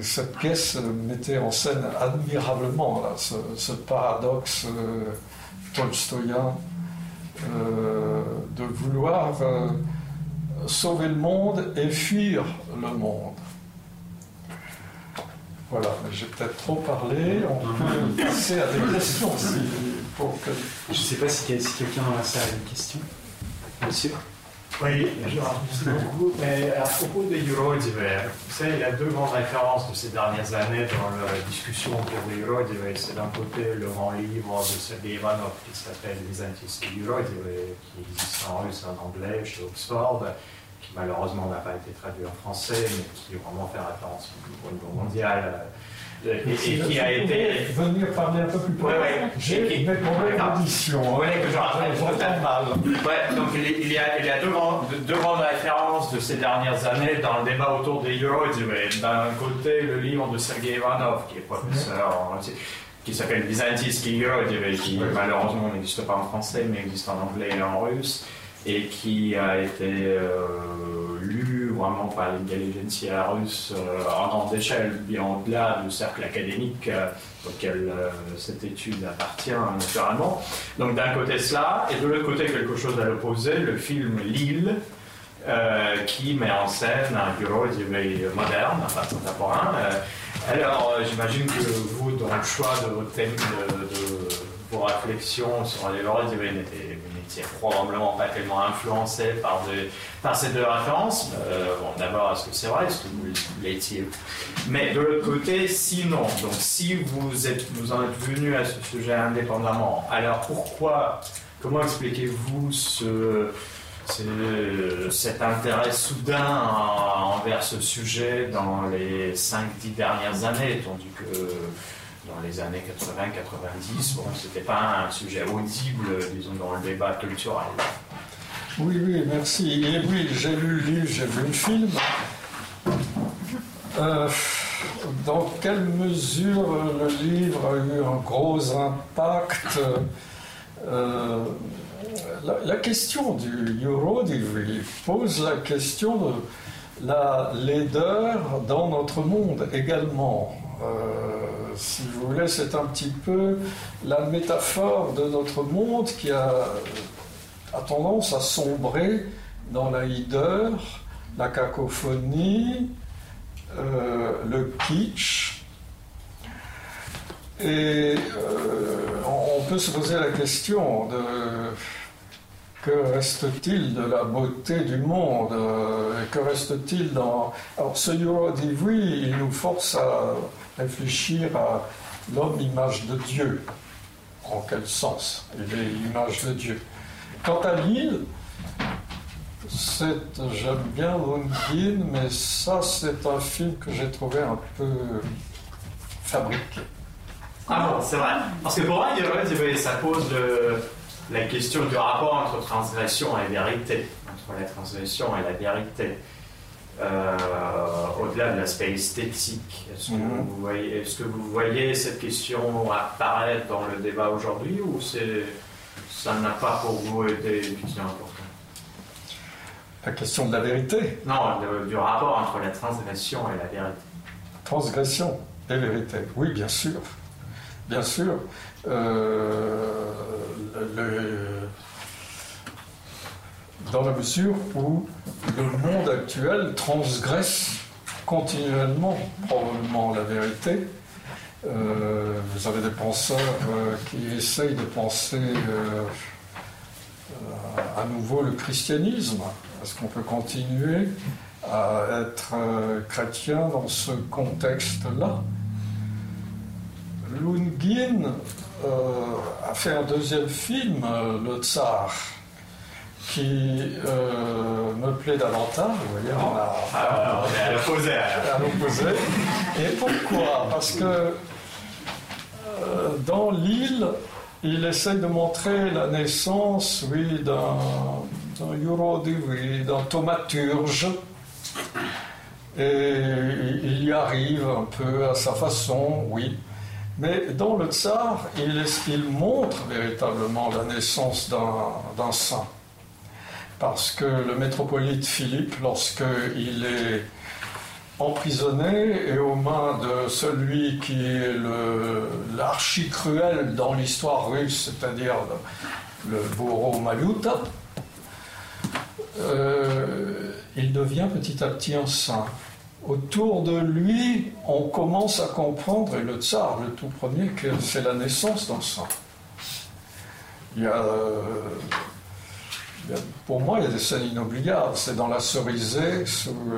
cette pièce mettait en scène admirablement ce, paradoxe. Euh, tolstoïen euh, de vouloir euh, sauver le monde et fuir le monde. Voilà, j'ai peut-être trop parlé, on peut *laughs* passer à des questions pour que... Je ne sais pas si, quelqu'un dans la salle a une question. Monsieur oui, merci beaucoup. Mais à propos des vous savez, il y a deux grandes références de ces dernières années dans la discussion autour des Eurodiver. C'est d'un côté le grand livre de Sergei Ivanov qui s'appelle Les Antistes Eurodiver, qui existe en russe et en anglais chez Oxford, malheureusement n'a pas été traduit en français, mais qui vraiment fait référence au niveau mondial et, qui a été. Venir parler un peu plus près. Ouais, J'ai mes problèmes d'audition. Vous voulez que je mal. Ouais, donc il y a, il y a deux, grandes, deux, grandes références de ces dernières années dans le débat autour des Euros. D'un côté, le livre de Sergei Ivanov, qui est professeur qui s'appelle Byzantinsky Euro, qui malheureusement n'existe pas en français, mais existe en anglais et en russe, et qui a été euh, lu vraiment par l'intelligentsia russe euh, en grande échelle, bien au-delà du cercle académique euh, auquel cette étude appartient naturellement. Donc d'un côté cela, et de l'autre côté quelque chose à l'opposé, le film Lille, qui met en scène un bureau moderne, enfin contemporain. alors j'imagine que vous, dans le choix de votre thème, de, vos réflexions sur les n'était n'étiez probablement pas tellement influencé par, par ces deux références. Euh, bon, d'abord, est-ce que c'est vrai Est-ce que vous l'étiez? Mais de l'autre côté, sinon. Donc, si vous, êtes, vous en êtes venu à ce sujet indépendamment, alors pourquoi, comment expliquez-vous ce, cet intérêt soudain envers ce sujet dans les 5-10 dernières années, tandis que dans les années 80-90, bon, c'était pas un sujet audible, disons, dans le débat culturel. Oui, oui, merci. Et oui, j'ai lu le livre, j'ai vu le film. Euh, dans quelle mesure le livre a eu un gros impact euh, la, question du Euro pose la question de la laideur dans notre monde également. Euh, si vous voulez, c'est un petit peu la métaphore de notre monde qui a, tendance à sombrer dans la hideur, la cacophonie, euh, le kitsch. Et euh, on peut se poser la question de que reste-t-il de la beauté du monde Et que reste-t-il dans... Alors ce Euro oui, il nous force à réfléchir à l'homme image de Dieu. En quel sens Il est l'image de Dieu. Quant à l'île, j'aime bien Lundin, mais ça, c'est un film que j'ai trouvé un peu fabriqué. Ah bon, c'est vrai. Parce que pour moi, ça pose la question du rapport entre transgression et vérité, entre la transgression et la vérité. Euh, au-delà de l'aspect esthétique. Est-ce que, Mhm. vous voyez, est-ce que vous voyez cette question apparaître dans le débat aujourd'hui ou c'est, ça n'a pas pour vous été importante La question de la vérité, Non, le- du rapport entre la transgression et la vérité. transgression et vérité. Oui, bien sûr. Bien sûr. Euh, dans la mesure où le monde actuel transgresse continuellement probablement la vérité. Euh, vous avez des penseurs euh, qui essayent de penser à nouveau le christianisme. Est-ce qu'on peut continuer à être chrétien dans ce contexte-là? Lungin euh, a fait un deuxième film, euh, Le Tsar, qui euh, me plaît davantage. Vous voyez, on a, on est à l'opposé. alors. à l'opposé. Et pourquoi? Parce que euh, dans l'île, il essaye de montrer la naissance, oui, d'un oui, d'un thaumaturge. Et il y arrive un peu à sa façon, oui. Mais dans le tsar, il, montre véritablement la naissance d'un saint. Parce que le métropolite Philippe, lorsqu'il est emprisonné et aux mains de celui qui est l'archi-cruel dans l'histoire russe, c'est-à-dire le, bourreau Maluta, euh, il devient petit à petit un saint. Autour de lui, on commence à comprendre, et le tsar, le tout premier, que c'est la naissance d'un saint. Il y a, euh, il y a- pour moi, il y a des scènes inoubliables. C'est dans la cerisée,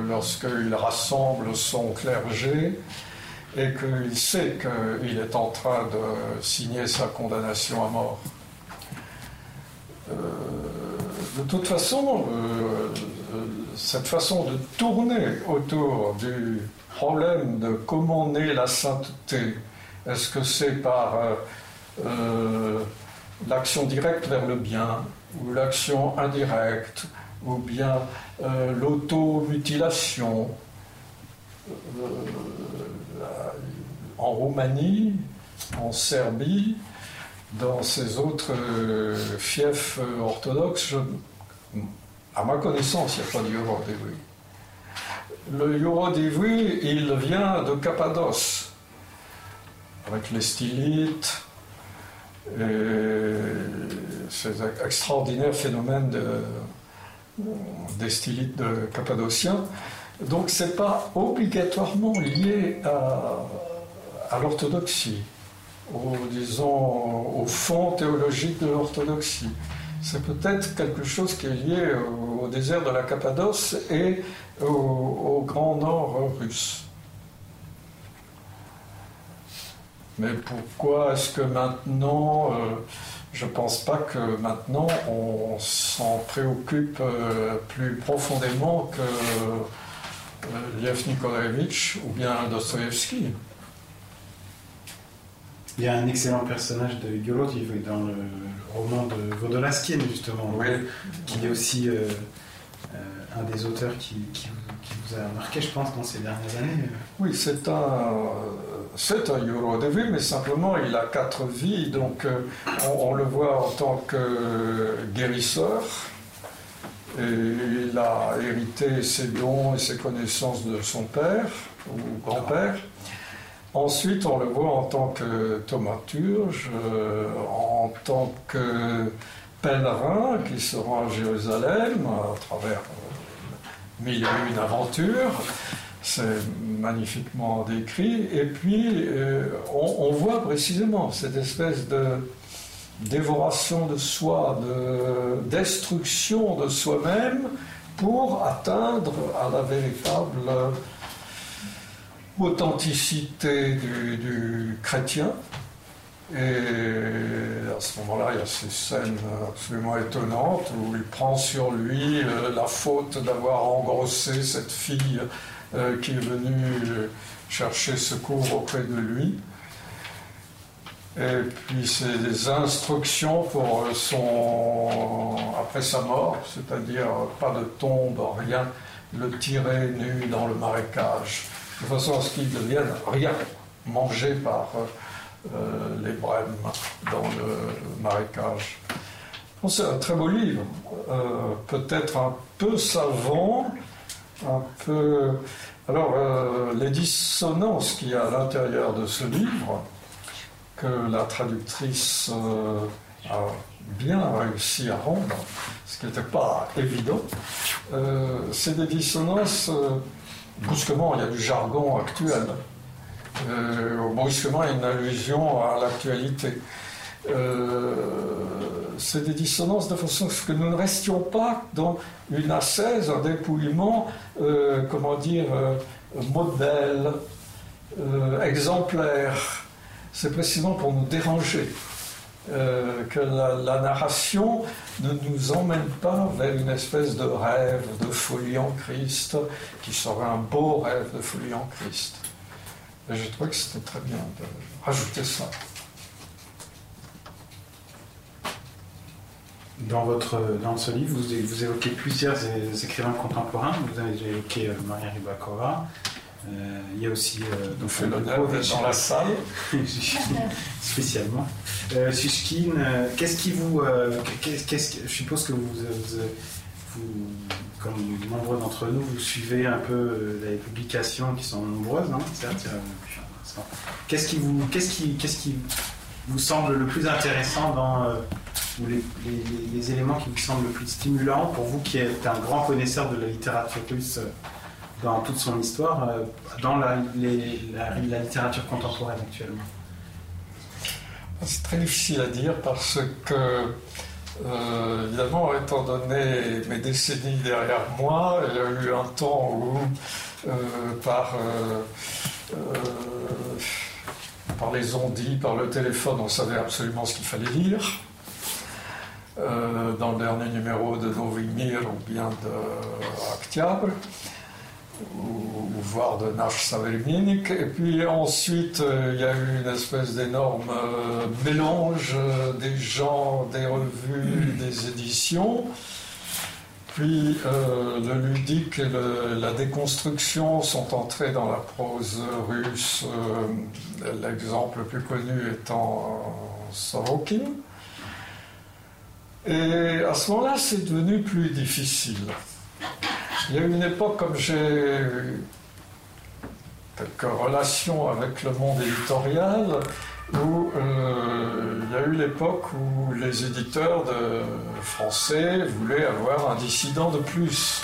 lorsqu'il rassemble son clergé et qu'il sait qu'il est en train de signer sa condamnation à mort. Euh, de toute façon, euh, cette façon de tourner autour du problème de comment naît la sainteté, est-ce que c'est par euh, euh, l'action directe vers le bien, ou l'action indirecte, ou bien euh, l'automutilation en Roumanie, en Serbie, dans ces autres fiefs orthodoxes, à ma connaissance, il n'y a pas de Yorodévi. Le Yorodévi, il vient de Cappadoce, avec les stylites, et ces extraordinaires phénomènes de- des stylites de cappadociens. Donc, ce n'est pas obligatoirement lié à, l'orthodoxie, disons, au fond théologique de l'orthodoxie. C'est peut-être quelque chose qui est lié au, au désert de la Cappadoce et au, grand nord russe. Mais pourquoi est-ce que maintenant, euh, je ne pense pas que maintenant on s'en préoccupe euh, plus profondément que euh, Lev Nikolaevitch ou bien Dostoevsky Il y a un excellent personnage de Yolodi dans le roman de Vodolaskine, justement, Oui. qui est aussi euh, euh, un des auteurs qui, qui vous- qui vous a marqué, je pense, dans ces dernières années. Oui, c'est un, c'est un Eurodevi, mais simplement il a quatre vies. Donc euh, on, on le voit en tant que guérisseur. Et il a hérité ses dons et ses connaissances de son père ou grand-père. Ensuite, on le voit en tant que thaumaturge, euh, en tant que pèlerin qui se rend à Jérusalem à travers euh, mille et une aventures. C'est magnifiquement décrit. Et puis, euh, on, on voit précisément cette espèce de dévoration de soi, de destruction de soi-même pour atteindre à la véritable authenticité du, chrétien. Et à ce moment-là, il y a ces scènes absolument étonnantes où il prend sur lui euh, la faute d'avoir engrossé cette fille euh, qui est venue chercher secours auprès de lui. Et puis c'est des instructions pour son après sa mort, c'est-à-dire pas de tombe, rien, le tirer nu dans le marécage, de façon à ce qu'il devienne rien, mangé par euh, les brèmes dans le marécage. c'est un très beau livre, euh, peut-être un peu savant, un peu. Alors, euh, les dissonances qu'il y a à l'intérieur de ce livre, que la traductrice euh, a bien réussi à rendre, ce qui n'était pas évident, euh, c'est des dissonances. Brusquement, il y a du jargon actuel. brusquement, il y a une allusion à l'actualité. c'est des dissonances de façon à ce que nous ne restions pas dans une assaise, un dépouillement, comment dire, modèle, exemplaire c'est précisément pour nous déranger. Euh, que la, narration ne nous emmène pas vers une espèce de rêve de folie en Christ, qui serait un beau rêve de folie en Christ. Et je trouvais que c'était très bien de rajouter ça. Dans, votre, dans ce livre, vous, vous évoquez plusieurs écrivains contemporains. Vous avez évoqué euh, Maria Ribakova, il y a aussi euh, donc fait l'honneur dans la salle. *laughs* Spécialement. Euh, euh, qu'est-ce qui vous, qu'est-ce, je suppose que vous, vous, comme nombreux d'entre nous, vous suivez un peu les publications qui sont nombreuses, hein, Qu'est-ce qui vous, qu'est-ce qui, qu'est-ce qui vous semble le plus intéressant dans ou les, les, éléments qui vous semblent le plus stimulants pour vous qui êtes un grand connaisseur de la littérature russe dans toute son histoire euh, dans la, littérature contemporaine actuellement C'est très difficile à dire parce que, euh, évidemment, étant donné mes décennies derrière moi, il y a eu un temps où, euh, par, par les ondits, par le téléphone, on savait absolument ce qu'il fallait lire. dans le dernier numéro de Novimir ou bien de Octobre ou, voir de Nash Savelminik. Et puis ensuite, euh, il y a eu une espèce d'énorme euh, mélange euh, des genres, des revues, *clears throat* des éditions. Puis le ludique et la déconstruction sont entrés dans la prose russe, l'exemple le plus connu étant Sorokin. Et à ce moment-là, c'est devenu plus difficile. Il y a eu une époque, comme j'ai quelques relations avec le monde éditorial, où euh, il y a eu l'époque où les éditeurs français voulaient avoir un dissident de plus.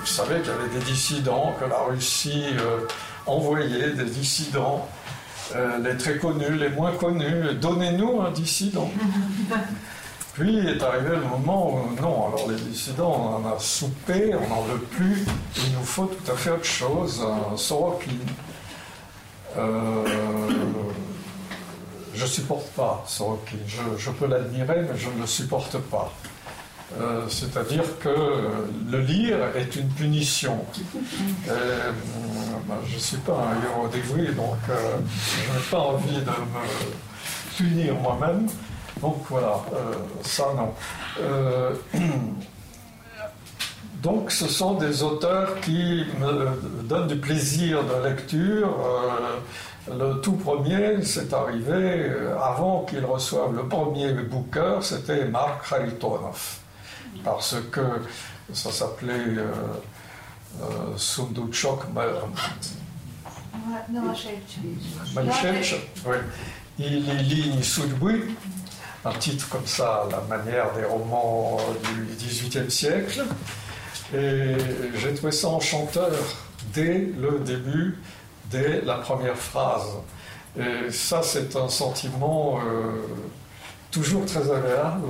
Vous savez qu'il y avait des dissidents, que la Russie euh, envoyait des dissidents, euh, les très connus, les moins connus. Donnez-nous un dissident. *laughs* Puis est arrivé le moment où non, alors les dissidents, on en a soupé, on n'en veut plus, il nous faut tout à fait autre chose, un Sorokin. Euh, je ne supporte pas Sorokin, je, peux l'admirer, mais je ne le supporte pas. Euh, c'est-à-dire que le lire est une punition. Euh, ben, je ne suis pas un héros dévoué, donc je n'ai pas envie de me punir moi-même. Donc voilà, euh, ça non. Euh, *clears throat* donc ce sont des auteurs qui me donnent du plaisir de lecture. Euh, le tout premier, c'est arrivé avant qu'il reçoive le premier Booker, c'était Mark Kharitonov. Parce que ça s'appelait euh, Sunduchok oui. Il lit Sudbuy, un titre comme ça, la manière des romans du XVIIIe siècle. Et j'ai trouvé ça enchanteur dès le début, dès la première phrase. Et ça, c'est un sentiment euh, toujours très agréable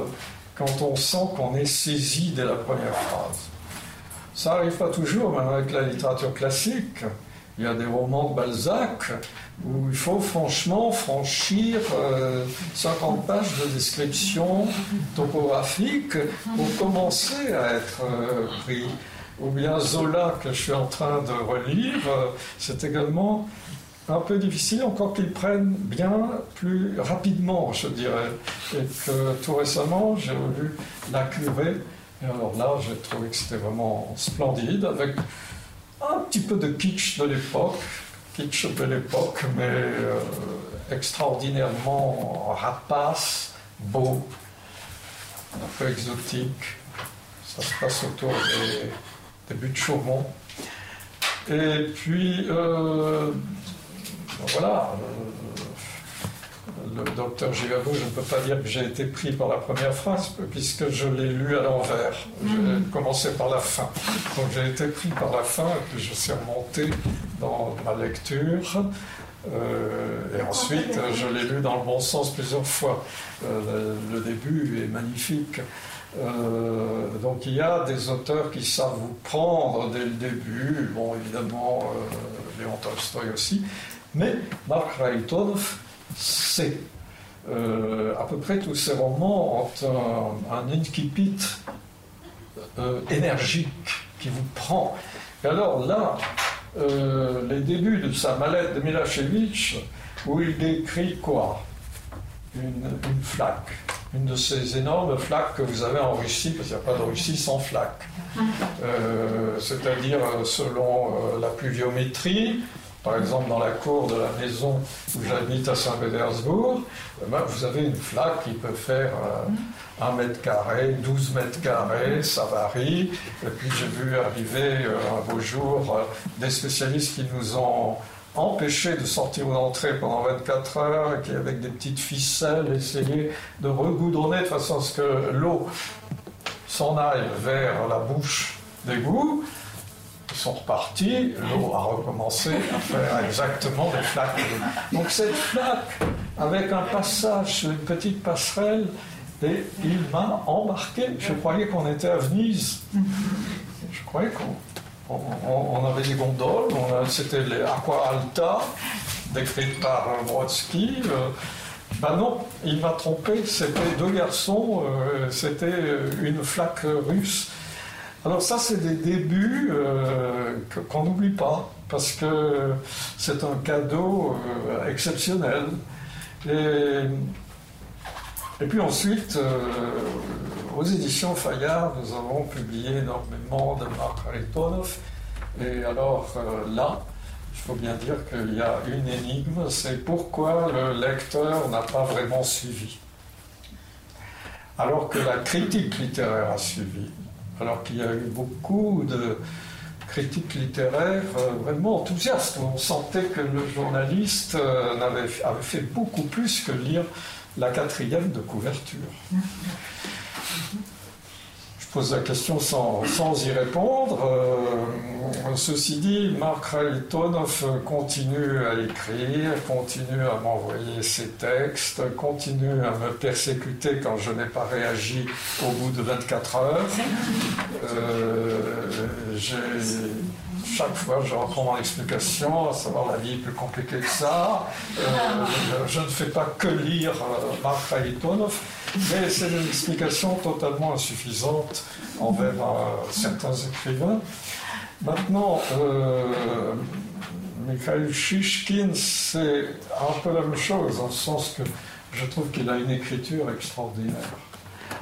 quand on sent qu'on est saisi dès la première phrase. Ça n'arrive pas toujours, même avec la littérature classique. Il y a des romans de Balzac où il faut franchement franchir 50 euh, pages de description topographique pour commencer à être euh, pris. Ou bien Zola, que je suis en train de relire, c'est également un peu difficile, encore qu'ils prennent bien plus rapidement, je dirais. Et que tout récemment, j'ai revu La Curée, et alors là, j'ai trouvé que c'était vraiment splendide, avec un petit peu de kitsch de l'époque, kitsch de l'époque, mais euh, extraordinairement rapace, beau, un peu exotique. Ça se passe autour des, buts de Chaumont. Et puis, euh, voilà, le, docteur Gigabo, je ne peux pas dire que j'ai été pris par la première phrase, puisque je l'ai lu à l'envers. J'ai Mhm. commencé par la fin. Donc j'ai été pris par la fin, et puis je suis remonté dans ma lecture. Euh, et ensuite, je l'ai lu dans le bon sens plusieurs fois. Euh, le, début est magnifique. Euh, donc il y a des auteurs qui savent vous prendre dès le début, bon évidemment Léon Tolstoï aussi, mais Mark Raytonov, c'est euh, à peu près tous ses romans ont un, un incipit euh, énergique qui vous prend. Et alors là, euh, les débuts de sa mallette de Milachevitch, où il décrit quoi? Une, flaque, une de ces énormes flaques que vous avez en Russie, parce qu'il n'y a pas de Russie sans flaque. C'est-à-dire selon la pluviométrie, par exemple dans la cour de la maison où j'habite à Saint-Pétersbourg, eh ben, vous avez une flaque qui peut faire euh, 1 mètre carré, 12 mètres carrés, ça varie. Et puis j'ai vu arriver euh, un beau jour euh, des spécialistes qui nous ont empêchés de sortir ou d'entrer pendant 24 heures, et qui avec des petites ficelles essayaient de regoudronner de façon à ce que l'eau s'en aille vers la bouche d'égout. Sont repartis, l'eau a recommencé à faire exactement des flaques. Donc cette flaque, avec un passage une petite passerelle, et il m'a embarqué. Je croyais qu'on était à Venise. Je croyais qu'on on- avait des gondoles, c'était les Aqua Alta, décrites par euh, Brodsky. euh, ben non, il m'a trompé, c'était deux garçons, euh, c'était une flaque russe. Alors ça, c'est des débuts euh, qu'on n'oublie pas, parce que c'est un cadeau euh, exceptionnel. Et, et puis ensuite, euh, aux éditions Fayard, nous avons publié énormément de Marc Haritonov. Et alors là, il faut bien dire qu'il y a une énigme, c'est pourquoi le lecteur n'a pas vraiment suivi. Alors que la critique littéraire a suivi, alors qu'il y a eu beaucoup de critiques littéraires euh, vraiment enthousiastes. On sentait que le journaliste euh, avait fait beaucoup plus que lire la quatrième de couverture. Pose la question sans, sans y répondre. Euh, ceci dit, Marc Raytonov continue à écrire, continue à m'envoyer ses textes, continue à me persécuter quand je n'ai pas réagi au bout de 24 heures. Euh, j'ai- chaque fois, je reprends mon explication, à savoir la vie est plus compliquée que ça. Euh, je, ne fais pas que lire euh, Marc mais c'est une explication totalement insuffisante envers euh, certains écrivains. Maintenant, euh, Mikhail Shishkin, c'est un peu la même chose, dans le sens que je trouve qu'il a une écriture extraordinaire.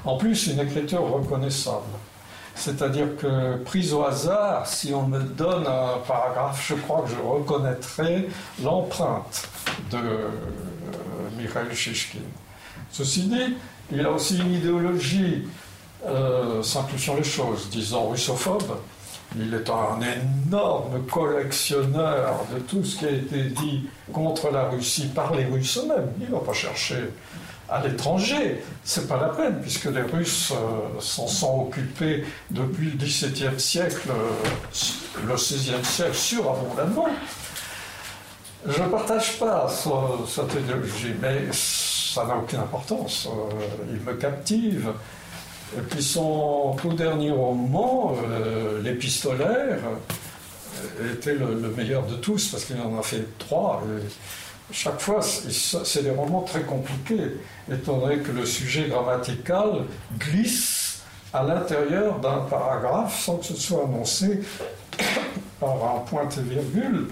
En plus, une écriture reconnaissable. C'est-à-dire que, prise au hasard, si on me donne un paragraphe, je crois que je reconnaîtrai l'empreinte de euh, Mikhail Shishkin. Ceci dit, il a aussi une idéologie, euh, les choses, disons russophobe. Il est un énorme collectionneur de tout ce qui a été dit contre la Russie par les Russes eux-mêmes. Il ne va pas chercher à l'étranger. C'est pas la peine, puisque les Russes euh, s'en sont occupés depuis le XVIIe siècle, euh, le XVIe siècle surabondamment. Je ne partage pas ce- cette idéologie, mais ça n'a aucune importance. Euh, il me captive. Et puis son tout dernier roman, euh, L'épistolaire, était le, le meilleur de tous, parce qu'il en a fait trois. Chaque fois, c'est des romans très compliqués, étant donné que le sujet grammatical glisse à l'intérieur d'un paragraphe sans que ce soit annoncé *coughs* par un point et virgule.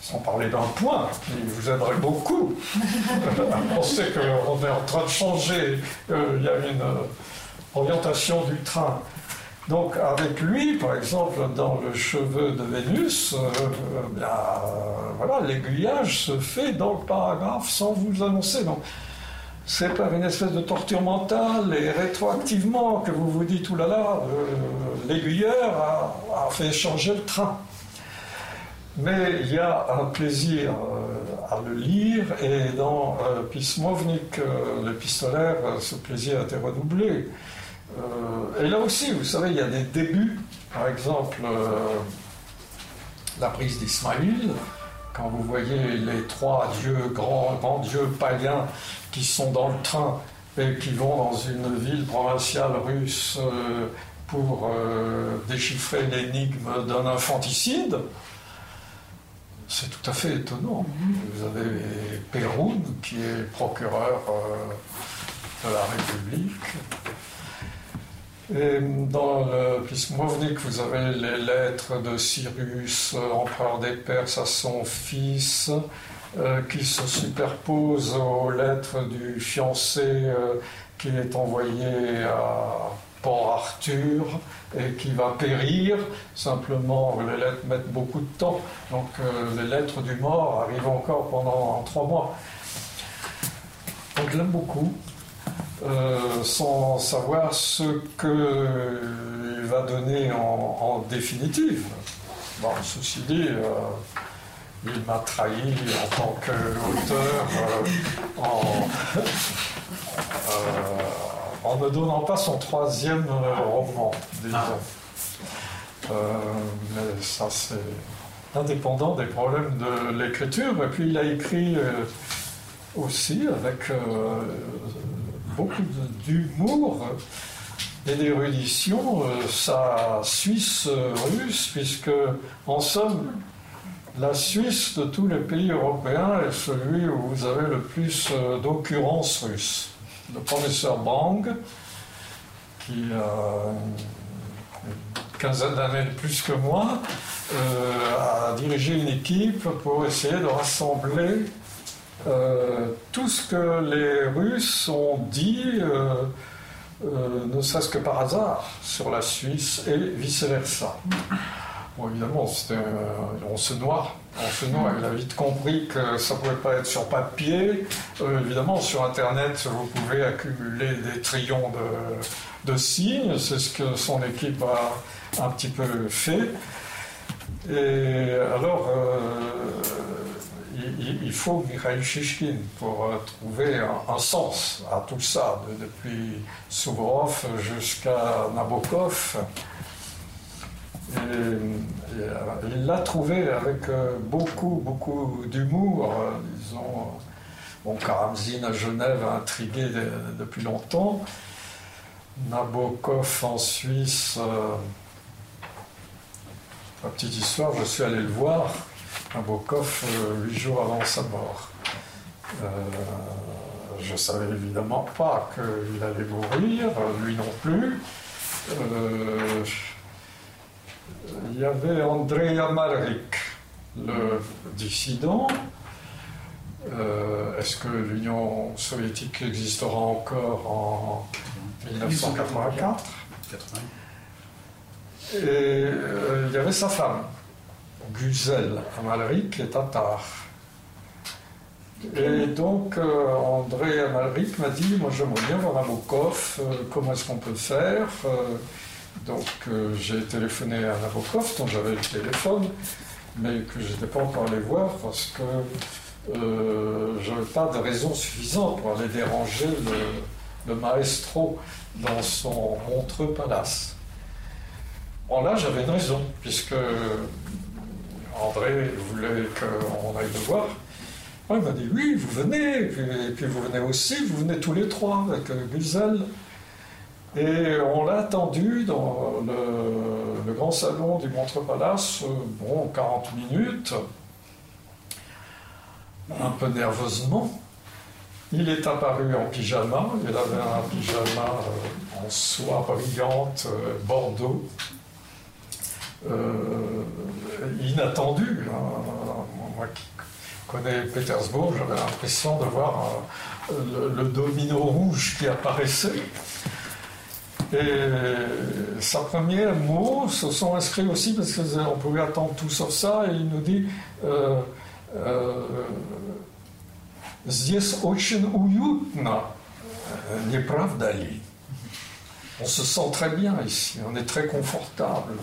sans parler d'un point, qui vous aiderait beaucoup *laughs* à penser qu'on est en train de changer, il y a une orientation du train. Donc avec lui, par exemple, dans le cheveu de Vénus, euh, voilà, l'aiguillage se fait dans le paragraphe sans vous annoncer. Donc c'est par une espèce de torture mentale et rétroactivement que vous vous dites, oulala, euh, l'aiguilleur a, fait changer le train. Mais il y a un plaisir euh, à le lire et dans euh, Pismovnik, l'épistolaire, ce plaisir a été redoublé. Et là aussi, vous savez, il y a des débuts. Par exemple, la prise d'Ismaïl, quand vous voyez les trois dieux, grands, grands dieux païens qui sont dans le train et qui vont dans une ville provinciale russe euh, pour euh, déchiffrer l'énigme d'un infanticide, c'est tout à fait étonnant. Vous avez Péroun, qui est procureur euh, de la République. Et dans le Pismovnik, vous avez les lettres de Cyrus, empereur des Perses, à son fils. Euh, qui se superpose aux lettres du fiancé euh, qui est envoyé à Port Arthur et qui va périr. Simplement, les lettres mettent beaucoup de temps. Donc euh, les lettres du mort arrivent encore pendant trois mois. Donc l'aime beaucoup, sans savoir ce qu'il va donner en, définitive. Bon, ceci dit, il m'a trahi en tant qu'auteur euh, euh, en, ne donnant pas son troisième roman, disons. Ah. Euh, mais ça, c'est indépendant des problèmes de l'écriture. Et puis, il a écrit aussi avec beaucoup d'humour et d'érudition sa Suisse russe, puisque, en somme, la Suisse de tous les pays européens est celui où vous avez le plus euh, d'occurrences russes. Le professeur Bang, qui a une quinzaine d'années de plus que moi, euh, a dirigé une équipe pour essayer de rassembler euh, tout ce que les Russes ont dit, ne serait-ce que par hasard, sur la Suisse et vice-versa. Bon, évidemment, on se noie. On se noie. Il a vite compris que ça ne pouvait pas être sur papier. Euh, évidemment, sur Internet, vous pouvez accumuler des trillions de, signes. C'est ce que son équipe a un petit peu fait. Et alors, euh, il, faut Mikhail Shishkin pour euh, trouver un, sens à tout ça, depuis Souvorov jusqu'à Nabokov. Et, il l'a trouvé avec euh, beaucoup, beaucoup d'humour. Euh, disons, bon, Karamzin à Genève a intrigué depuis longtemps. Nabokov en Suisse, euh, petite histoire, je suis allé le voir, Nabokov, huit jours avant sa mort. je ne savais évidemment pas qu'il allait mourir, lui non plus il y avait Andrei Amalrik, le dissident. Euh, est-ce que l'Union soviétique existera encore en 1984 Et euh, il y avait sa femme, Guzel Amalrik, qui est tatar. Et donc, euh, André Amalrik m'a dit Moi, j'aimerais bien voir Nabokov, comment est-ce qu'on peut faire donc euh, j'ai téléphoné à Nabokov, dont j'avais le téléphone, mais que je n'étais pas encore allé voir parce que euh, je n'avais pas de raison suffisante pour aller déranger le, maestro dans son montreux palace. Bon là j'avais une raison, puisque André voulait qu'on aille le voir. il m'a dit oui, vous venez, et puis, vous venez aussi, vous venez tous les trois avec Guzel. Et on l'a attendu dans le, grand salon du Montreux Palace, bon, 40 minutes, un peu nerveusement. Il est apparu en pyjama, il avait un pyjama euh, en soie brillante, euh, bordeaux, euh, inattendu. Hein. moi qui connais Pétersbourg, j'avais l'impression de voir le, domino rouge qui apparaissait. Et sa première mots se sont inscrits aussi parce qu'on pouvait attendre tout sauf ça. Et il nous dit euh, euh, Здесь очень уютно, не правда ли? On se sent très bien ici, on est très confortable.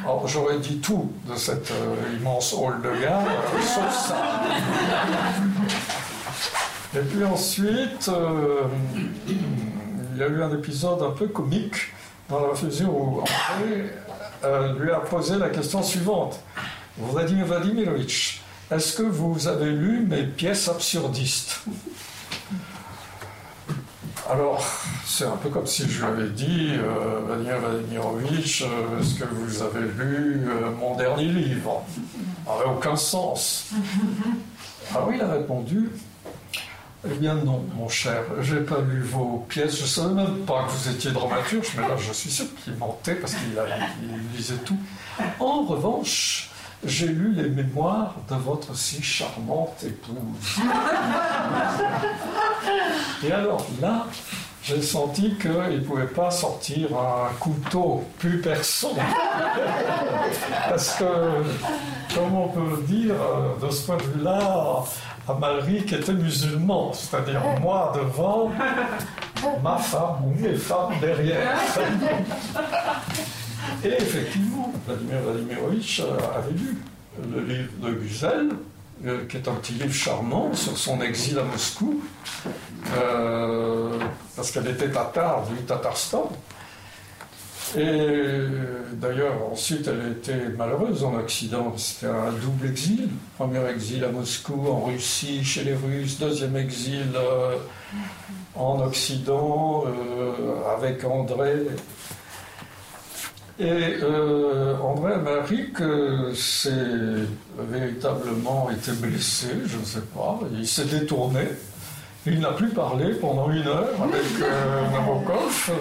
Alors j'aurais dit tout de cette euh, immense hall de gare, euh, sauf ça. Et puis ensuite, euh, il y a eu un épisode un peu comique dans la mesure où André lui a posé la question suivante. Vladimir Vladimirovitch, est-ce que vous avez lu mes pièces absurdistes? Alors, c'est un peu comme si je lui avais dit, euh, Vladimir euh, est-ce que vous avez lu euh, mon dernier livre? N'avait aucun sens. Alors il a répondu, eh bien non, mon cher, je n'ai pas lu vos pièces, je savais même pas que vous étiez dramaturge, mais là je suis sûr qu'il mentait parce qu'il lisait tout. En revanche, j'ai lu les mémoires de votre si charmante épouse. Et alors là, j'ai senti qu'il ne pouvait pas sortir un couteau plus perçant. Parce que, comme on peut dire, de ce point de vue-là, Amalric était musulman, c'est-à-dire moi devant, ma femme ou mes femmes derrière. Et effectivement, Vladimir Vladimirovitch euh, avait lu le livre de Guzel, euh, qui est un petit livre charmant sur son exil à Moscou, euh, parce qu'elle était tatar du Tatarstan. Et d'ailleurs, ensuite, elle était malheureuse en Occident. C'était un double exil. Premier exil à Moscou, en Russie, chez les Russes. Deuxième exil en Occident, avec André et euh, André Amérique s'est véritablement été blessé, je ne sais pas, il s'est détourné. Il n'a plus parlé pendant une heure avec euh, Nabokov.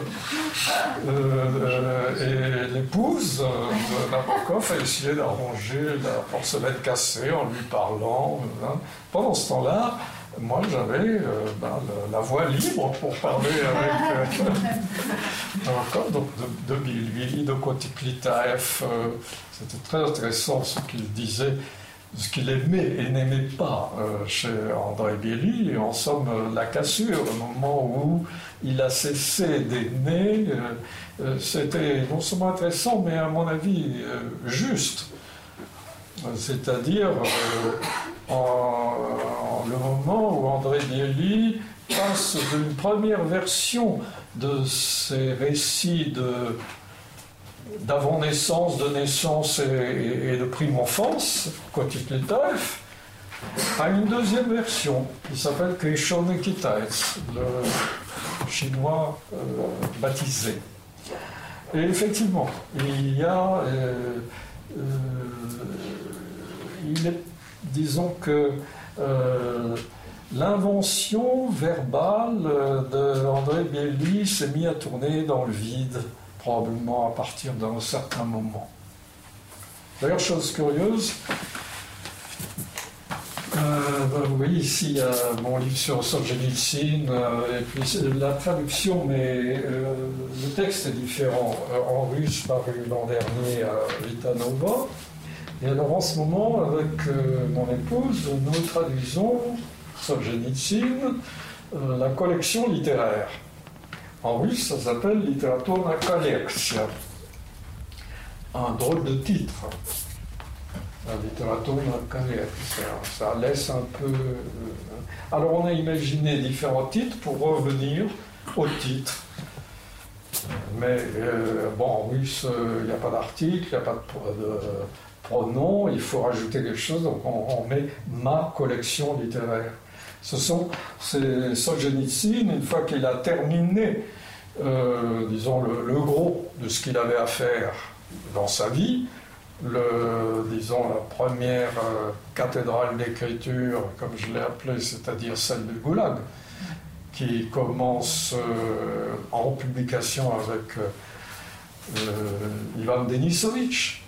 Euh, et l'épouse de Nabokov a essayé d'arranger la porcelaine cassée en lui parlant. Hein. Pendant ce temps-là, moi j'avais euh, ben, la, voix libre pour parler avec euh, *laughs* donc de, Billy, de Kotiklitaev. Euh, c'était très intéressant ce qu'il disait, ce qu'il aimait et n'aimait pas chez André Billy. En somme, la cassure, au moment où il a cessé d'aimer, c'était non seulement intéressant, mais à mon avis juste. C'est-à-dire le moment où André Bielli passe d'une première version de ses récits d'avant-naissance, de naissance et, de prime enfance, Kotiklitaev, à une deuxième version qui s'appelle Keishon le chinois euh, baptisé. Et effectivement, il y a. Euh, euh, il est disons que euh, l'invention verbale de André Bielli s'est mise à tourner dans le vide, probablement à partir d'un certain moment. D'ailleurs, chose curieuse, euh, ben, vous voyez ici mon livre sur Solzhenitsyn, euh, et puis la traduction, mais le texte est différent. en russe, paru l'an dernier à Vitanova. Et alors en ce moment, avec euh, mon épouse, nous traduisons Solzhenitsyn, euh, la collection littéraire. En russe, ça s'appelle Literatura Collection. Un drôle de titre. La Literatura Collection. Ça laisse un peu. Euh, alors on a imaginé différents titres pour revenir au titre. Mais euh, bon, en russe, il n'y a pas d'article, il n'y a pas de pronom, il faut rajouter quelque chose, donc on, met ma collection littéraire. Ce sont ces Solzhenitsyn, une fois qu'il a terminé, euh, disons, le, gros de ce qu'il avait à faire dans sa vie, disons, la première euh, cathédrale d'écriture, comme je l'ai appelée, c'est-à-dire celle du Goulag, qui commence euh, en publication avec Ivan Denisovitch,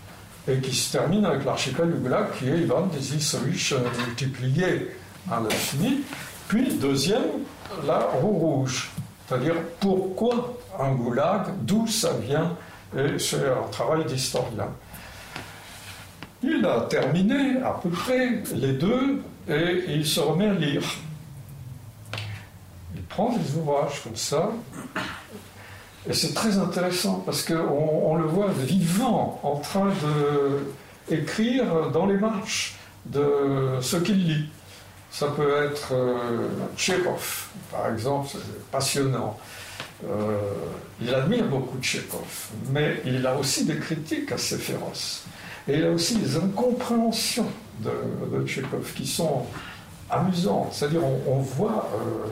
et qui se termine avec l'archipel du Goulag qui est Ivan des îles multiplié à l'infini. Puis, deuxième, la roue rouge, c'est-à-dire pourquoi un goulag, d'où ça vient, et c'est un travail d'historien. Il a terminé à peu près les deux et il se remet à lire. Il prend des ouvrages comme ça et c'est très intéressant parce qu'on on le voit vivant en train d'écrire dans les marches de ce qu'il lit. Ça peut être euh, Tchekhov, par exemple, c'est passionnant. Euh, il admire beaucoup Tchekhov, mais il a aussi des critiques assez féroces. Et il a aussi des incompréhensions de, de Tchekhov qui sont amusantes. C'est-à-dire, on, voit euh,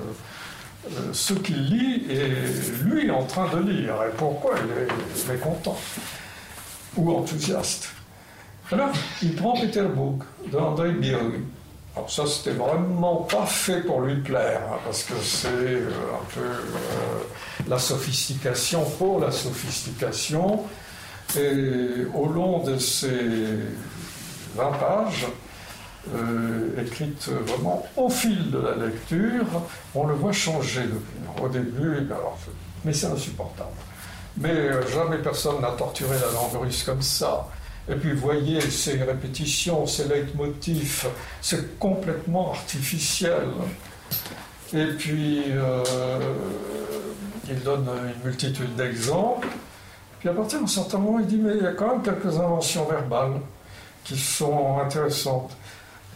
ce qu'il lit et lui en train de lire, et pourquoi il est, content ou enthousiaste. Alors, il prend Pétersbourg d'André Biog alors ça, c'était vraiment pas fait pour lui plaire, hein, parce que c'est euh, un peu euh, la sophistication pour la sophistication. Et au long de ces 20 pages, euh, écrites vraiment au fil de la lecture, on le voit changer Au début, mais c'est insupportable. Mais jamais personne n'a torturé la langue russe comme ça. Et puis, voyez, ces répétitions, ces leitmotifs, c'est complètement artificiel. Et puis, euh, il donne une multitude d'exemples. Puis, à partir d'un certain moment, il dit Mais il y a quand même quelques inventions verbales qui sont intéressantes.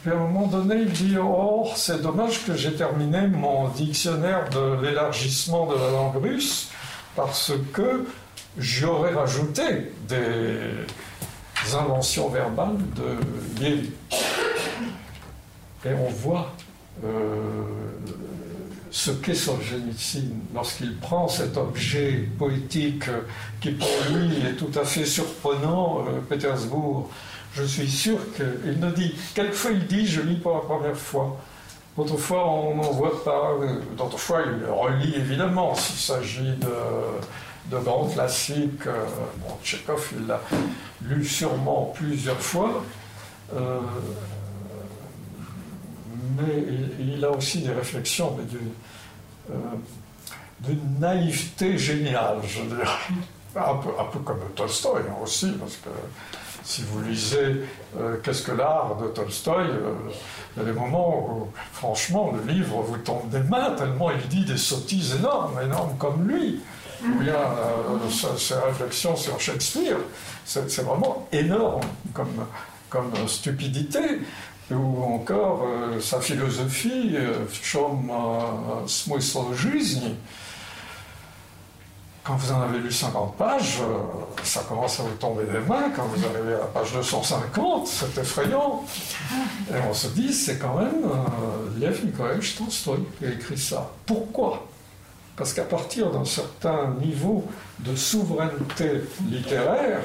Puis, à un moment donné, il dit Oh, c'est dommage que j'ai terminé mon dictionnaire de l'élargissement de la langue russe parce que j'aurais rajouté des inventions verbales de Lévi. Et on voit euh, ce qu'est Solzhenitsyn lorsqu'il prend cet objet poétique qui pour lui est tout à fait surprenant, euh, Pétersbourg. Je suis sûr qu'il ne dit, quelquefois il dit, je lis pour la première fois. D'autres fois, on n'en voit pas. D'autres fois, il relit évidemment s'il s'agit de de grands classiques. Euh, bon, Tchekhov, il l'a lu sûrement plusieurs fois, euh, mais il, a aussi des réflexions euh, d'une naïveté géniale, je dirais. Un peu, un peu comme Tolstoï hein, aussi, parce que si vous lisez euh, Qu'est-ce que l'art de Tolstoï, euh, il y a des moments où, franchement, le livre vous tombe des mains, tellement il dit des sottises énormes, énormes comme lui. Ah. Ou bien euh, ses réflexions sur Shakespeare, c'est, vraiment énorme comme, comme stupidité ou encore sa philosophie, Chom euh, quand vous en avez lu 50 pages, ça commence à vous tomber des mains. Quand vous arrivez à la page 250, c'est effrayant. Et on se dit, c'est quand même Lev Nikolaevich Tolstoy qui a écrit ça. Pourquoi? Parce qu'à partir d'un certain niveau de souveraineté littéraire,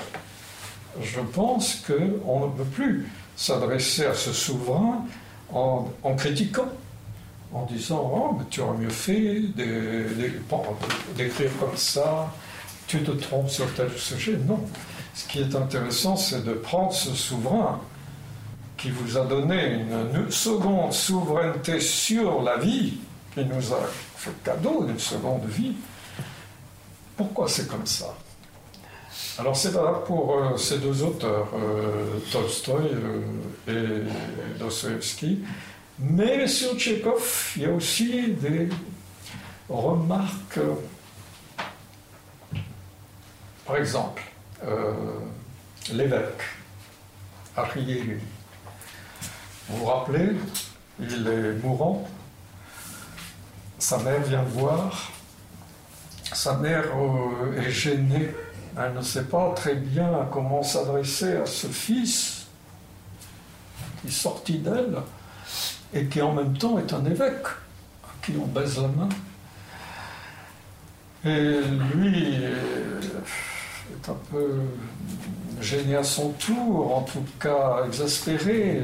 je pense qu'on ne peut plus s'adresser à ce souverain en, critiquant, en disant Oh, mais tu aurais mieux fait d'écrire comme ça, tu te trompes sur tel sujet. Non. Ce qui est intéressant, c'est de prendre ce souverain qui vous a donné une seconde souveraineté sur la vie, qui nous a fait cadeau d'une seconde vie. Pourquoi c'est comme ça? Alors c'est valable pour euh, ces deux auteurs, euh, Tolstoï euh, et Dostoevsky, mais sur Tchekhov, il y a aussi des remarques. Par exemple, l'évêque, Ariélu. Vous vous rappelez, il est mourant, sa mère vient voir. Sa mère euh, est gênée. Elle ne sait pas très bien comment s'adresser à ce fils qui est sorti d'elle et qui en même temps est un évêque, à qui on baise la main. Et lui est un peu gêné à son tour, en tout cas exaspéré.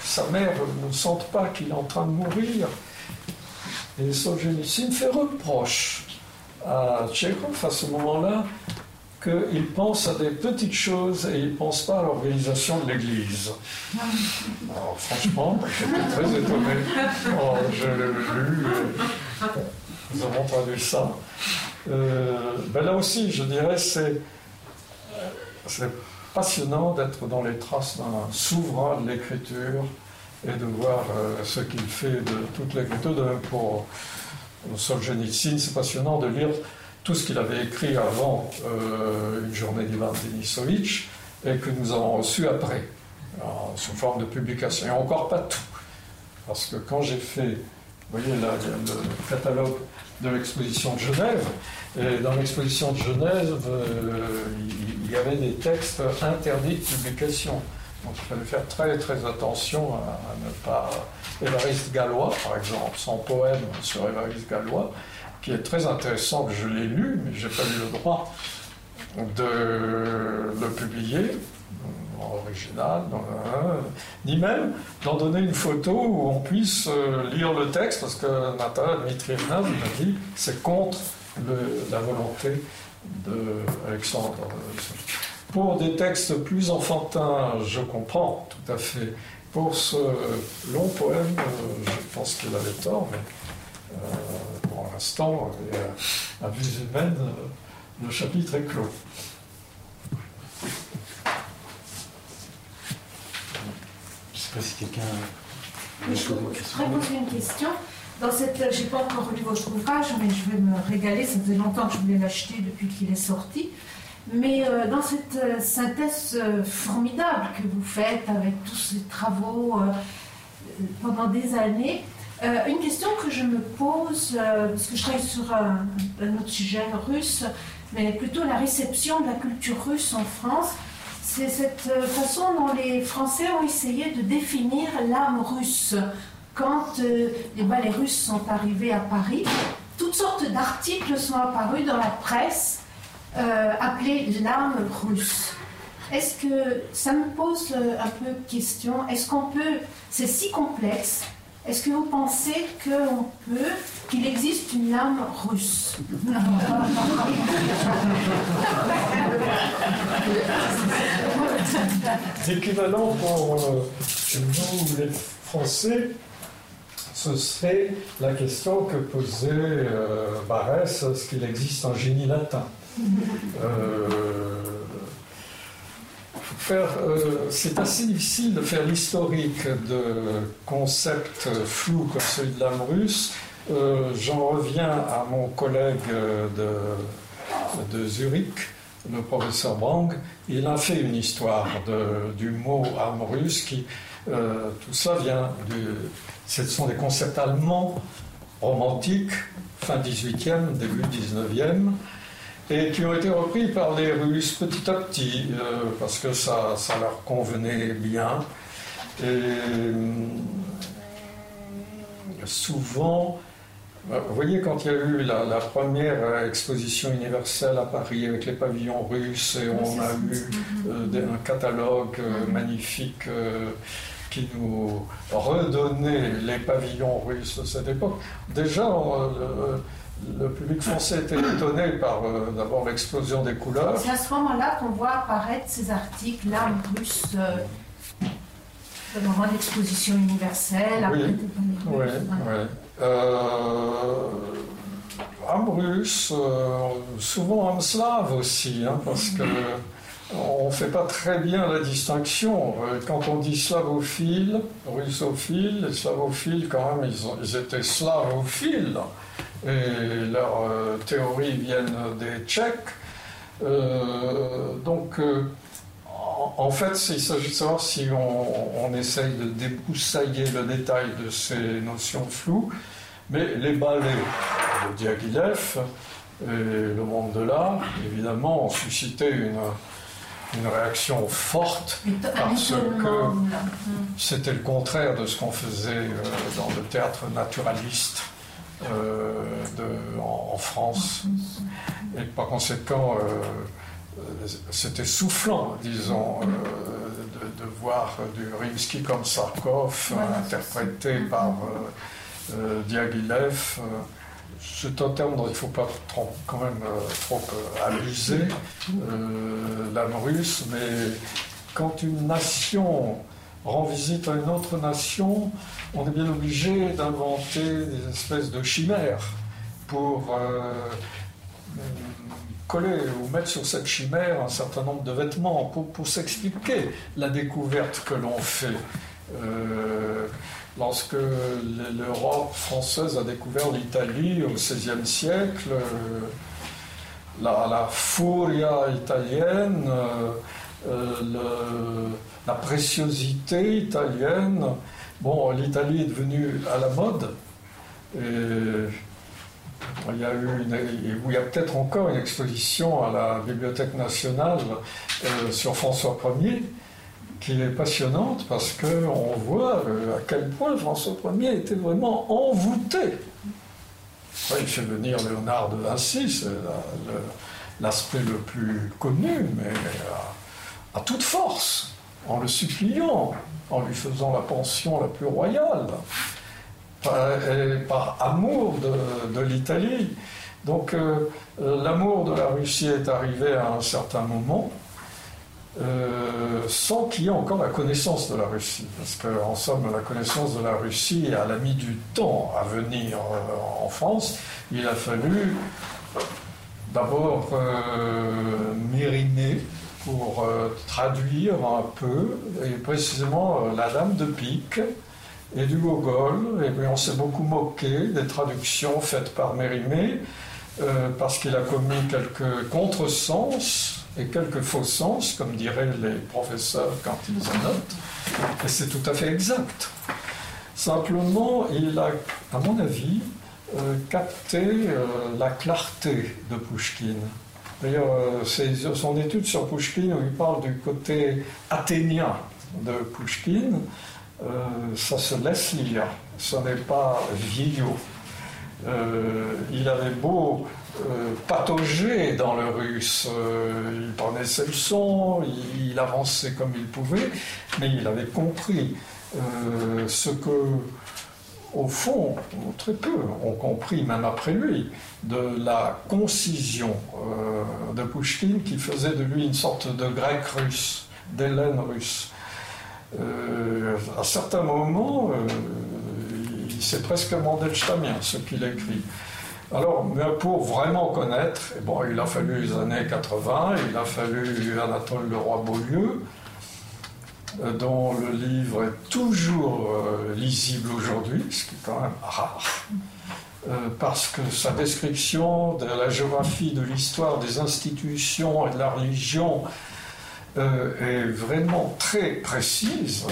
Sa mère ne sente pas qu'il est en train de mourir. Et Solzhenitsyn fait reproche à Tchekhov à ce moment-là qu'il pense à des petites choses et il ne pense pas à l'organisation de l'Église. Alors, franchement, *laughs* j'étais très étonné. Oh, je l'ai lu, euh, nous avons traduit ça. Euh, ben là aussi, je dirais, c'est, passionnant d'être dans les traces d'un souverain de l'écriture et de voir euh, ce qu'il fait de toute l'écriture. Pour Solzhenitsyn, c'est passionnant de lire tout ce qu'il avait écrit avant euh, une journée d'Ivan Denisovitch et que nous avons reçu après, sous forme de publication. Et encore pas tout. Parce que quand j'ai fait, vous voyez là, le catalogue de l'exposition de Genève, et dans l'exposition de Genève, euh, il y avait des textes interdits de publication. Donc il fallait faire très très attention à, ne pas. Évariste Gallois, par exemple, son poème sur Évariste Gallois, qui est très intéressant, que je l'ai lu, mais je n'ai pas eu le droit de le publier en original, ni même d'en donner une photo où on puisse euh, lire le texte, parce que Natalia Dmitrievna m'a dit c'est contre la volonté d'Alexandre. Pour des textes plus enfantins, je comprends tout à fait. Pour ce long poème, euh, je pense qu'il avait tort, mais euh, l'instant, à vue humaine, le chapitre est clos. Je ne sais pas si quelqu'un. Je voudrais poser une question. Dans cette, je n'ai pas encore lu votre ouvrage, mais je vais me régaler. Ça faisait longtemps que je voulais l'acheter depuis qu'il est sorti. Mais euh, dans cette euh, synthèse euh, formidable que vous faites avec tous ces travaux pendant des années, une question que je me pose, parce que je travaille sur un, autre sujet russe, mais plutôt la réception de la culture russe en France, c'est cette façon dont les Français ont essayé de définir l'âme russe. Quand les ballets russes sont arrivés à Paris, toutes sortes d'articles sont apparus dans la presse euh, appelé l'âme russe. Est-ce que ça me pose euh, un peu question? Est-ce qu'on peut, c'est si complexe, est-ce que vous pensez qu'on peut, qu'il existe une âme russe *laughs* L'équivalent pour euh, nous, les Français, ce serait la question que posait euh, Barès, est-ce qu'il existe un génie latin? Euh, euh, c'est assez difficile de faire l'historique de concepts flous comme celui de l'âme russe. Euh, j'en reviens à mon collègue de, de, Zurich, le professeur Brang. Il a fait une histoire du mot âme russe qui, tout ça vient du. Ce sont des concepts allemands romantiques, fin 18e, début 19e, et qui ont été repris par les Russes petit à petit, euh, parce que ça, ça, leur convenait bien. Et euh, souvent, euh, vous voyez, quand il y a eu la, première exposition universelle à Paris avec les pavillons russes, et on a eu un catalogue magnifique qui nous redonnait les pavillons russes de cette époque, déjà, le public français était étonné par euh, d'abord l'explosion des couleurs. C'est à ce moment-là qu'on voit apparaître ces articles, l'arme russe, euh, le moment d'exposition universelle, après oui, oui, oui. Euh, âme russe, euh, souvent âme slave aussi, hein, parce que on ne fait pas très bien la distinction. Quand on dit slavophile, russophile, les slavophiles, quand même, ils, ils étaient slavophiles et leurs euh, théories viennent des Tchèques. Euh, donc, euh, en, fait, il s'agit de savoir si on, essaye de débroussailler le détail de ces notions floues, mais les ballets de Diaghilev et le monde de l'art, évidemment, ont suscité une, une réaction forte parce que c'était le contraire de ce qu'on faisait dans le théâtre naturaliste de, en, France. Et par conséquent, euh, c'était soufflant, disons, euh, de, voir du Rimsky comme Sarkov, interprété par Diaghilev. c'est un terme dont il ne faut pas quand même trop abuser, l'âme russe, mais quand une nation rend visite à une autre nation, on est bien obligé d'inventer des espèces de chimères pour coller ou mettre sur cette chimère un certain nombre de vêtements pour, s'expliquer la découverte que l'on fait. Euh, lorsque l'Europe française a découvert l'Italie au XVIe siècle, euh, la, la, furia italienne, euh, la préciosité italienne, bon, l'Italie est devenue à la mode. Et, il y a eu il y a peut-être encore une exposition à la Bibliothèque nationale euh, sur François Ier qui est passionnante parce qu'on voit euh, à quel point François Ier était vraiment envoûté. il fait venir Léonard de Vinci, c'est l'aspect le plus connu, mais à toute force, en le suppliant, en lui faisant la pension la plus royale par, amour de, l'Italie. Donc euh, euh, l'amour de la Russie est arrivé à un certain moment. Euh, sans qu'il y ait encore la connaissance de la Russie. Parce qu'en somme, la connaissance de la Russie, a mis du temps à venir en France. Il a fallu d'abord mériner pour traduire un peu, et précisément la Dame de Pique, et du Gogol. Et on s'est beaucoup moqué des traductions faites par Mérimée, euh, parce qu'il a commis quelques contresens et quelques faux sens, comme diraient les professeurs quand ils en notent. Et c'est tout à fait exact. Simplement, il a, à mon avis, euh, capté euh, la clarté de Pouchkine. D'ailleurs, son étude sur Pouchkine, où il parle du côté athénien de Pouchkine, euh, ça se laisse lire, ce n'est pas vieillot. Euh, il avait beau euh, patauger dans le russe, il prenait ses leçons, il, avançait comme il pouvait, mais il avait compris ce que, au fond, très peu ont compris, même après lui, de la concision de Pouchkine qui faisait de lui une sorte de grec russe, d'Hélène russe. Euh, à certains moments, euh, c'est presque Mandelstamien ce qu'il écrit. Alors, mais pour vraiment connaître, bon, il a fallu les années 80, il a fallu Anatole Leroy-Beaulieu, euh, dont le livre est toujours lisible aujourd'hui, ce qui est quand même rare, parce que sa description de la géographie, de l'histoire des institutions et de la religion euh, est vraiment très précise.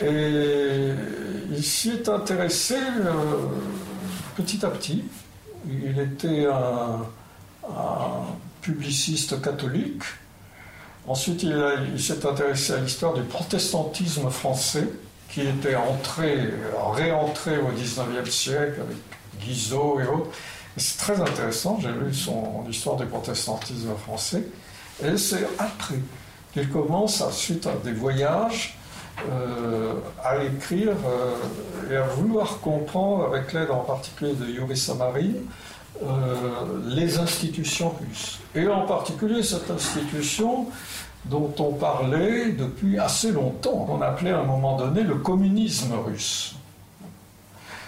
Et il s'y est intéressé euh, petit à petit. Il était un, publiciste catholique. Ensuite, il, s'est intéressé à l'histoire du protestantisme français, qui était entré, réentré au XIXe siècle avec Guizot et autres. C'est très intéressant, j'ai lu son histoire du protestantisme français. Et c'est après qu'il commence, suite à des voyages, euh, à écrire euh, et à vouloir comprendre, avec l'aide en particulier de Yuri Samarin, euh, les institutions russes. Et en particulier cette institution dont on parlait depuis assez longtemps, qu'on appelait à un moment donné le communisme russe,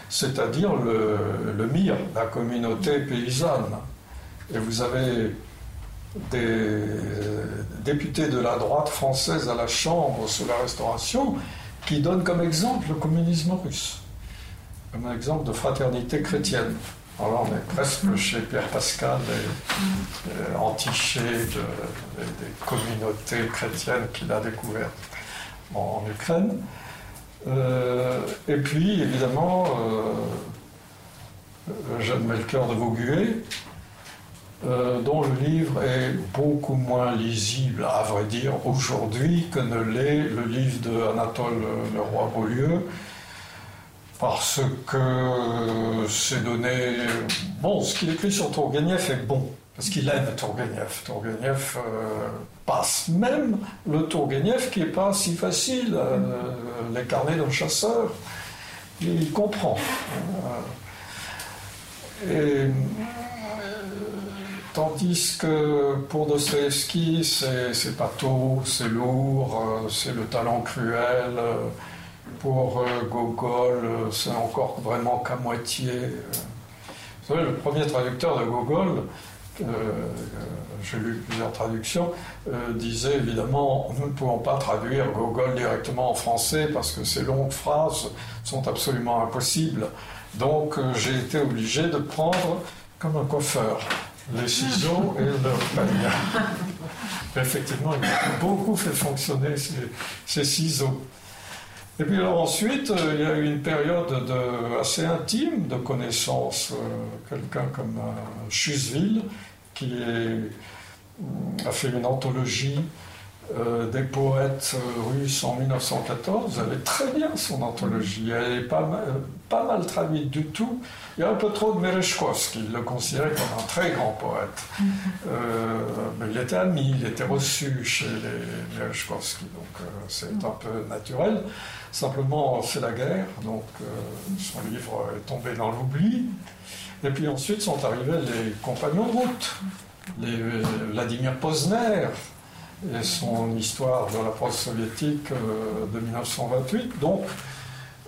c'est-à-dire le, le MIR, la communauté paysanne. Et vous avez des députés de la droite française à la Chambre sous la Restauration qui donnent comme exemple le communisme russe, comme exemple de fraternité chrétienne. Alors on est presque chez Pierre Pascal et, entiché des communautés chrétiennes qu'il a découvertes en, Ukraine. Euh, et puis évidemment, euh, Jeanne Melchior de Vauguet, euh, dont le livre est beaucoup moins lisible, à vrai dire, aujourd'hui que ne l'est le livre de Anatole Leroy-Beaulieu, parce que c'est donné. Bon, ce qu'il écrit sur Tourguenieff est bon, parce qu'il aime Tourguenieff. Tourguenieff euh, passe même le Tourguenieff qui n'est pas si facile, euh, les carnets d'un chasseur, il comprend. Et, tandis que pour Dostoevsky, c'est pathos, c'est lourd, c'est le talent cruel. Pour Gogol, c'est encore vraiment qu'à moitié. Vous savez, le premier traducteur de Gogol, euh, j'ai lu plusieurs traductions, euh, disait évidemment nous ne pouvons pas traduire Gogol directement en français parce que ces longues phrases sont absolument impossibles. Donc euh, j'ai été obligé de prendre comme un coiffeur les ciseaux et le panier. *laughs* Effectivement, il a beaucoup fait fonctionner ces, ciseaux. Et puis ensuite, il y a eu une période de, assez intime de connaissance. Quelqu'un comme Chusville, qui est, a fait une anthologie euh, des poètes euh, russes en 1914. Elle est très bien, son anthologie. Elle n'est pas, mal, pas mal traduite du tout. Il y a un peu trop de Mereshkovsky. Il le considérait comme un très grand poète. Euh, mais il était ami, il était reçu chez les Mereshkovsky. Donc c'est un peu naturel. Simplement, c'est la guerre. Donc son livre est tombé dans l'oubli. Et puis ensuite sont arrivés les compagnons de route, les Vladimir Posner et son histoire de la presse soviétique euh, de 1928. Donc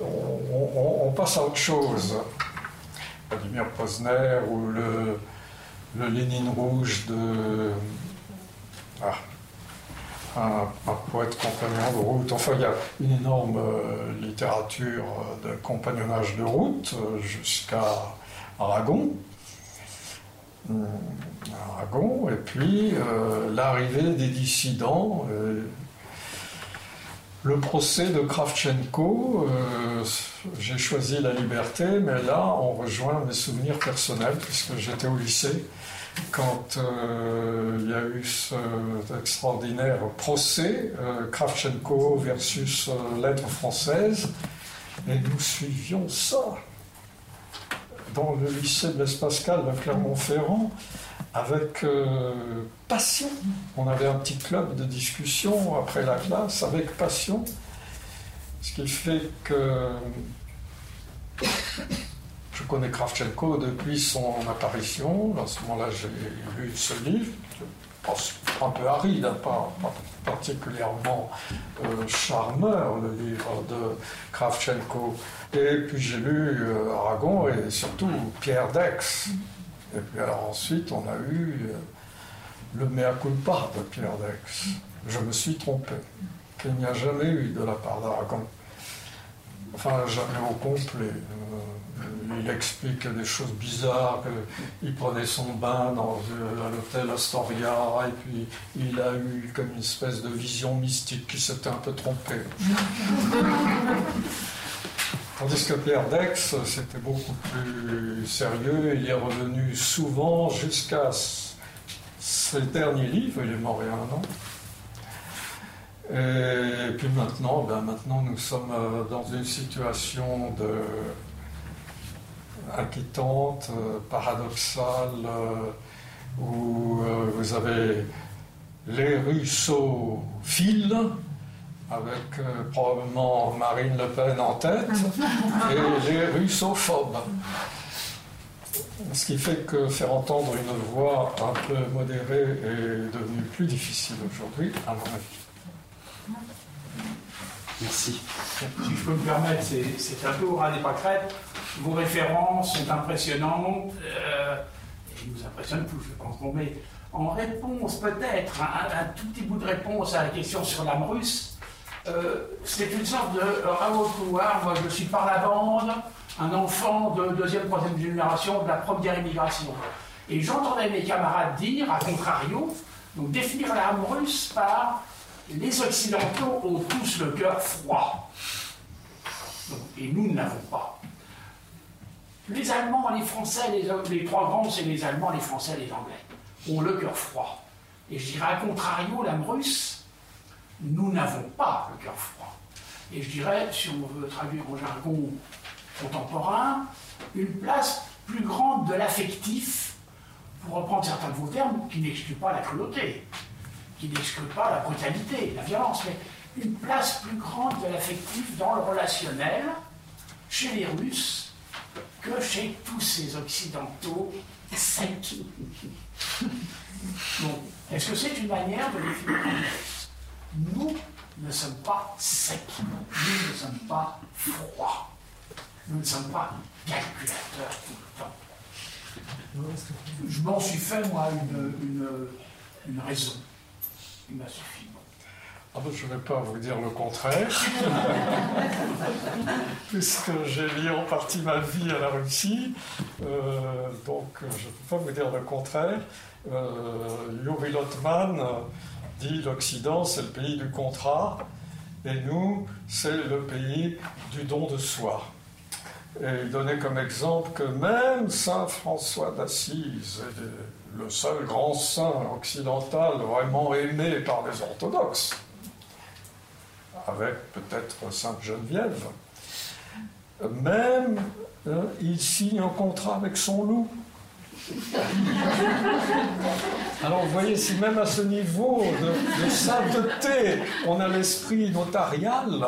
on, passe à autre chose. Vladimir Posner ou le, le Lénine rouge de. Ah, un, poète compagnon de route. Enfin, il y a une énorme euh, littérature de compagnonnage de route euh, jusqu'à Aragon. Euh, Aragon, et puis euh, l'arrivée des dissidents, euh, le procès de Kravchenko, j'ai choisi la liberté, mais là on rejoint mes souvenirs personnels, puisque j'étais au lycée quand il y a eu cet extraordinaire procès, Kravchenko versus lettres françaises, et nous suivions ça dans le lycée Blaise Pascal à Clermont-Ferrand avec euh, passion. On avait un petit club de discussion après la classe avec passion. Ce qui fait que je connais Kravchenko depuis son apparition. À ce moment-là, j'ai lu ce livre, un peu aride, hein, pas, particulièrement euh, charmeur, le livre de Kravchenko. Et puis j'ai lu euh, Aragon et surtout Pierre Dex. Et puis alors ensuite, on a eu euh, le mea culpa de Pierre Dex. Je me suis trompé, qu'il n'y a jamais eu de la part d'Aragon. Enfin, jamais au complet. Euh, il explique des choses bizarres, qu'il prenait son bain dans, à l'hôtel Astoria, et puis il a eu comme une espèce de vision mystique qui s'était un peu trompé. *laughs* Tandis que Pierre Dex, c'était beaucoup plus sérieux, il est revenu souvent jusqu'à ses derniers livres, il est mort il y a un an. Et puis maintenant, ben maintenant nous sommes euh, dans une situation de inquiétante, euh, paradoxale, euh, où vous avez les russophiles, avec euh, probablement Marine Le Pen en tête, *laughs* et les russophobes. Ce qui fait que faire entendre une voix un peu modérée est devenu plus difficile aujourd'hui, à mon avis. Merci. Si je peux me permettre, c'est un peu au ras des pâquerettes. Vos références sont impressionnantes. Euh, nous impressionnent tous, je pense. Mais en réponse, peut-être, un, tout petit bout de réponse à la question sur l'âme russe, euh, c'est une sorte de Raoul couloir. Moi, je suis par la bande, un enfant de deuxième, troisième génération de la première immigration. Et j'entendais mes camarades dire, à contrario, donc définir l'âme russe par les Occidentaux ont tous le cœur froid. et nous ne l'avons pas. Les Allemands, les Français, les, les trois c'est les Allemands, les Français, les Anglais, ont le cœur froid. Et je dirais, à contrario, l'âme russe, nous n'avons pas le cœur froid. Et je dirais, si on veut traduire en jargon contemporain, une place plus grande de l'affectif, pour reprendre certains de vos termes, qui n'exclut pas la cruauté, qui n'exclut pas la brutalité, la violence, mais une place plus grande de l'affectif dans le relationnel chez les Russes que chez tous ces Occidentaux secs. est-ce que c'est une manière de définir Nous ne sommes pas secs, nous ne sommes pas froids, nous ne sommes pas calculateurs tout le temps. Je m'en suis fait, moi, une, raison. M'a suffi. Ah ben, je ne vais pas vous dire le contraire, *laughs* puisque j'ai lié en partie ma vie à la Russie, euh, donc je ne peux pas vous dire le contraire. Euh, Yuri Lotman dit l'Occident, c'est le pays du contrat, et nous, c'est le pays du don de soi. Et il donnait comme exemple que même Saint François d'Assise, le seul grand saint occidental vraiment aimé par les orthodoxes, avec peut-être Sainte Geneviève. Même, euh, il signe un contrat avec son loup. Alors vous voyez, si même à ce niveau de, sainteté, on a l'esprit notarial,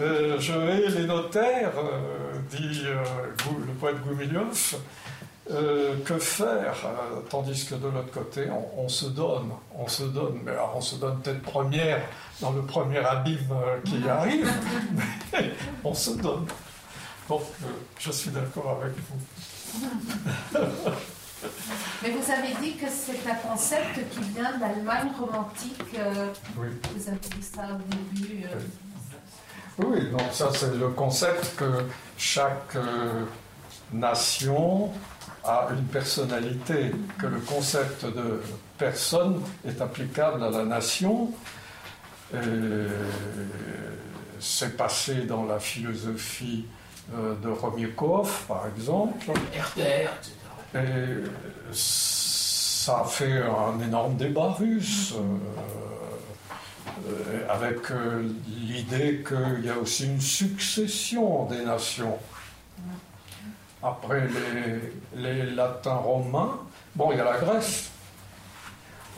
euh, je hais les notaires, euh, dit le poète Goumilioff, euh, que faire euh, Tandis que de l'autre côté, on, se donne, on se donne, mais alors on se donne peut-être première dans le premier abîme euh, qui *laughs* arrive, mais on se donne. Donc je suis d'accord avec vous. *laughs* Mais vous avez dit que c'est un concept qui vient d'Allemagne romantique. oui. Vous avez dit ça au début. Oui, oui donc ça c'est le concept que chaque nation a une personnalité, que le concept de personne est applicable à la nation. C'est passé dans la philosophie euh, de Romiekov, par exemple. Et ça a fait un énorme débat russe. Euh, euh, avec l'idée qu'il y a aussi une succession des nations. Après les, latins romains, bon, il y a la Grèce.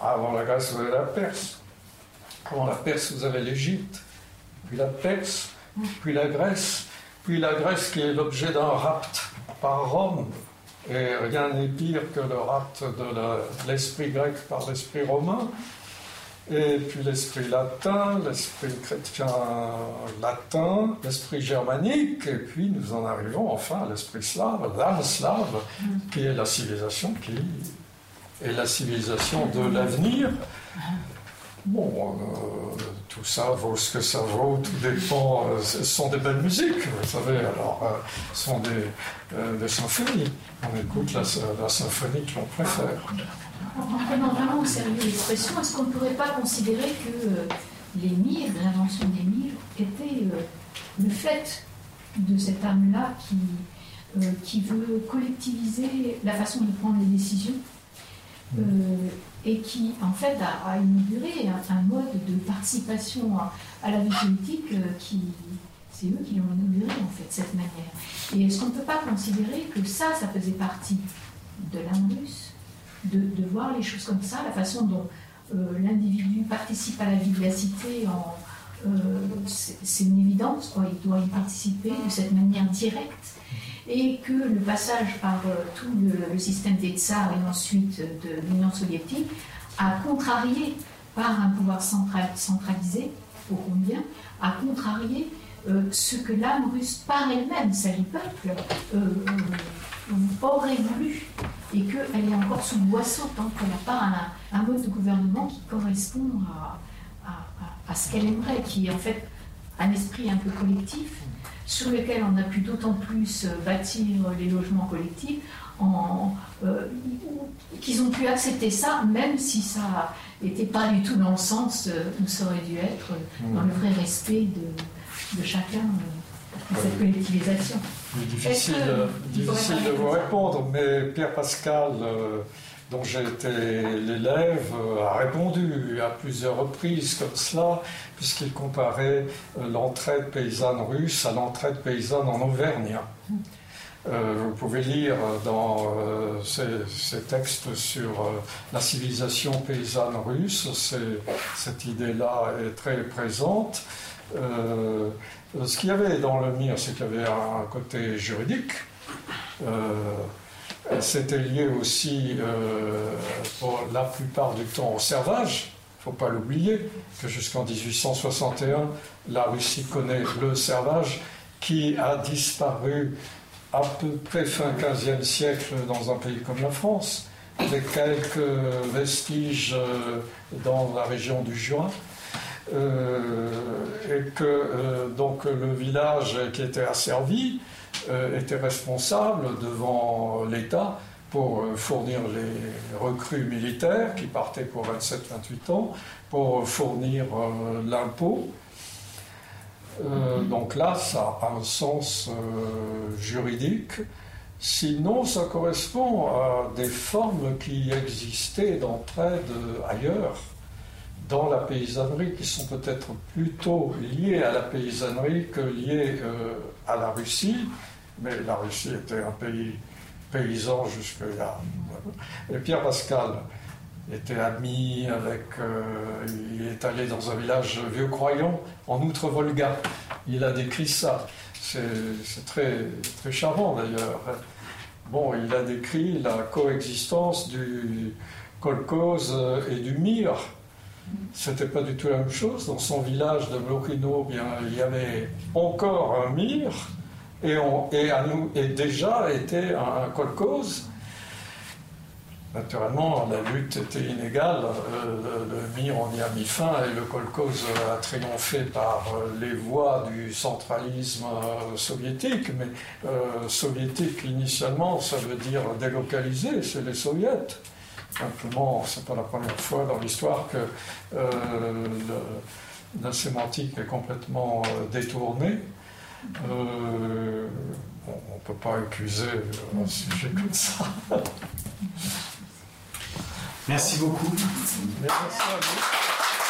Avant la Grèce, vous avez la Perse. Avant la Perse, vous avez l'Égypte, puis la Perse, puis la Grèce, puis la Grèce qui est l'objet d'un rapt par Rome. Et rien n'est pire que le rapt de l'esprit grec par l'esprit romain et puis l'esprit latin, l'esprit chrétien latin, l'esprit germanique, et puis nous en arrivons enfin à l'esprit slave, l'âme slave, qui est la civilisation qui est la civilisation de l'avenir. Bon, euh, tout ça vaut ce que ça vaut, tout dépend. Euh, ce sont des belles musiques, vous savez, alors, euh, ce sont des, des, symphonies. On écoute la, la symphonie que l'on préfère. En prenant vraiment au sérieux l'expression, est-ce qu'on ne pourrait pas considérer que euh, les mires, l'invention des mires, était euh, le fait de cette âme-là qui, euh, qui veut collectiviser la façon de prendre les décisions et qui, en fait, a, inauguré un, mode de participation à, la vie politique qui, c'est eux qui l'ont inauguré, en fait, cette manière. Et est-ce qu'on ne peut pas considérer que ça, ça faisait partie de l'âme de, voir les choses comme ça, la façon dont euh, l'individu participe à la vie de la cité, euh, c'est une évidence, il doit y participer de cette manière directe, et que le passage par euh, tout le, système des tsars et ensuite de l'Union soviétique a contrarié par un pouvoir centralisé, au combien, a contrarié ce que l'âme russe par elle-même, sa peuple, aurait voulu et qu'elle est encore sous boisseau tant qu'elle n'a pas un, mode de gouvernement qui correspond à, ce qu'elle aimerait, qui est en fait un esprit un peu collectif, sur lequel on a pu d'autant plus euh, bâtir les logements collectifs, euh, qu'ils ont pu accepter ça, même si ça n'était pas du tout dans le sens euh, où ça aurait dû être, dans le vrai respect de, chacun, de cette collectivisation. Difficile, difficile de vous répondre, mais Pierre Pascal, euh, dont j'ai été l'élève, euh, a répondu à plusieurs reprises comme cela, puisqu'il comparait euh, l'entraide paysanne russe à l'entraide paysanne en Auvergne. vous pouvez lire dans ces, textes sur la civilisation paysanne russe, cette idée-là est très présente. Ce qu'il y avait dans le MIR, c'est qu'il y avait un côté juridique. C'était lié aussi, pour la plupart du temps, au servage. Il ne faut pas l'oublier que jusqu'en 1861, la Russie connaît le servage qui a disparu à peu près fin 15e siècle dans un pays comme la France, avec quelques vestiges euh, dans la région du Jura. Euh, et que euh, donc le village qui était asservi était responsable devant l'État pour fournir les recrues militaires qui partaient pour 27-28 ans, pour fournir l'impôt euh, donc là, ça a un sens euh, juridique. Sinon, ça correspond à des formes qui existaient d'entraide ailleurs, dans la paysannerie, qui sont peut-être plutôt liées à la paysannerie que liées euh, à la Russie. Mais la Russie était un pays paysan jusque-là. Et Pierre Pascal, était ami avec. Euh, il est allé dans un village vieux croyant en Outre-Volga. Il a décrit ça. C'est très, très charmant d'ailleurs. Bon, il a décrit la coexistence du kolkhoz et du mir. C'était pas du tout la même chose. Dans son village de Blokino, bien, il y avait encore un mir et, on, à nous, et déjà était un, un Naturellement, la lutte était inégale. Euh, le, MIR, on y a mis fin et le kolkhoz a triomphé par euh, les voies du centralisme euh, soviétique. Mais soviétique, initialement, ça veut dire délocalisé, c'est les soviets. Simplement, c'est pas la première fois dans l'histoire que la sémantique est complètement détournée. on ne peut pas accuser un sujet comme ça. Merci beaucoup. Merci à vous.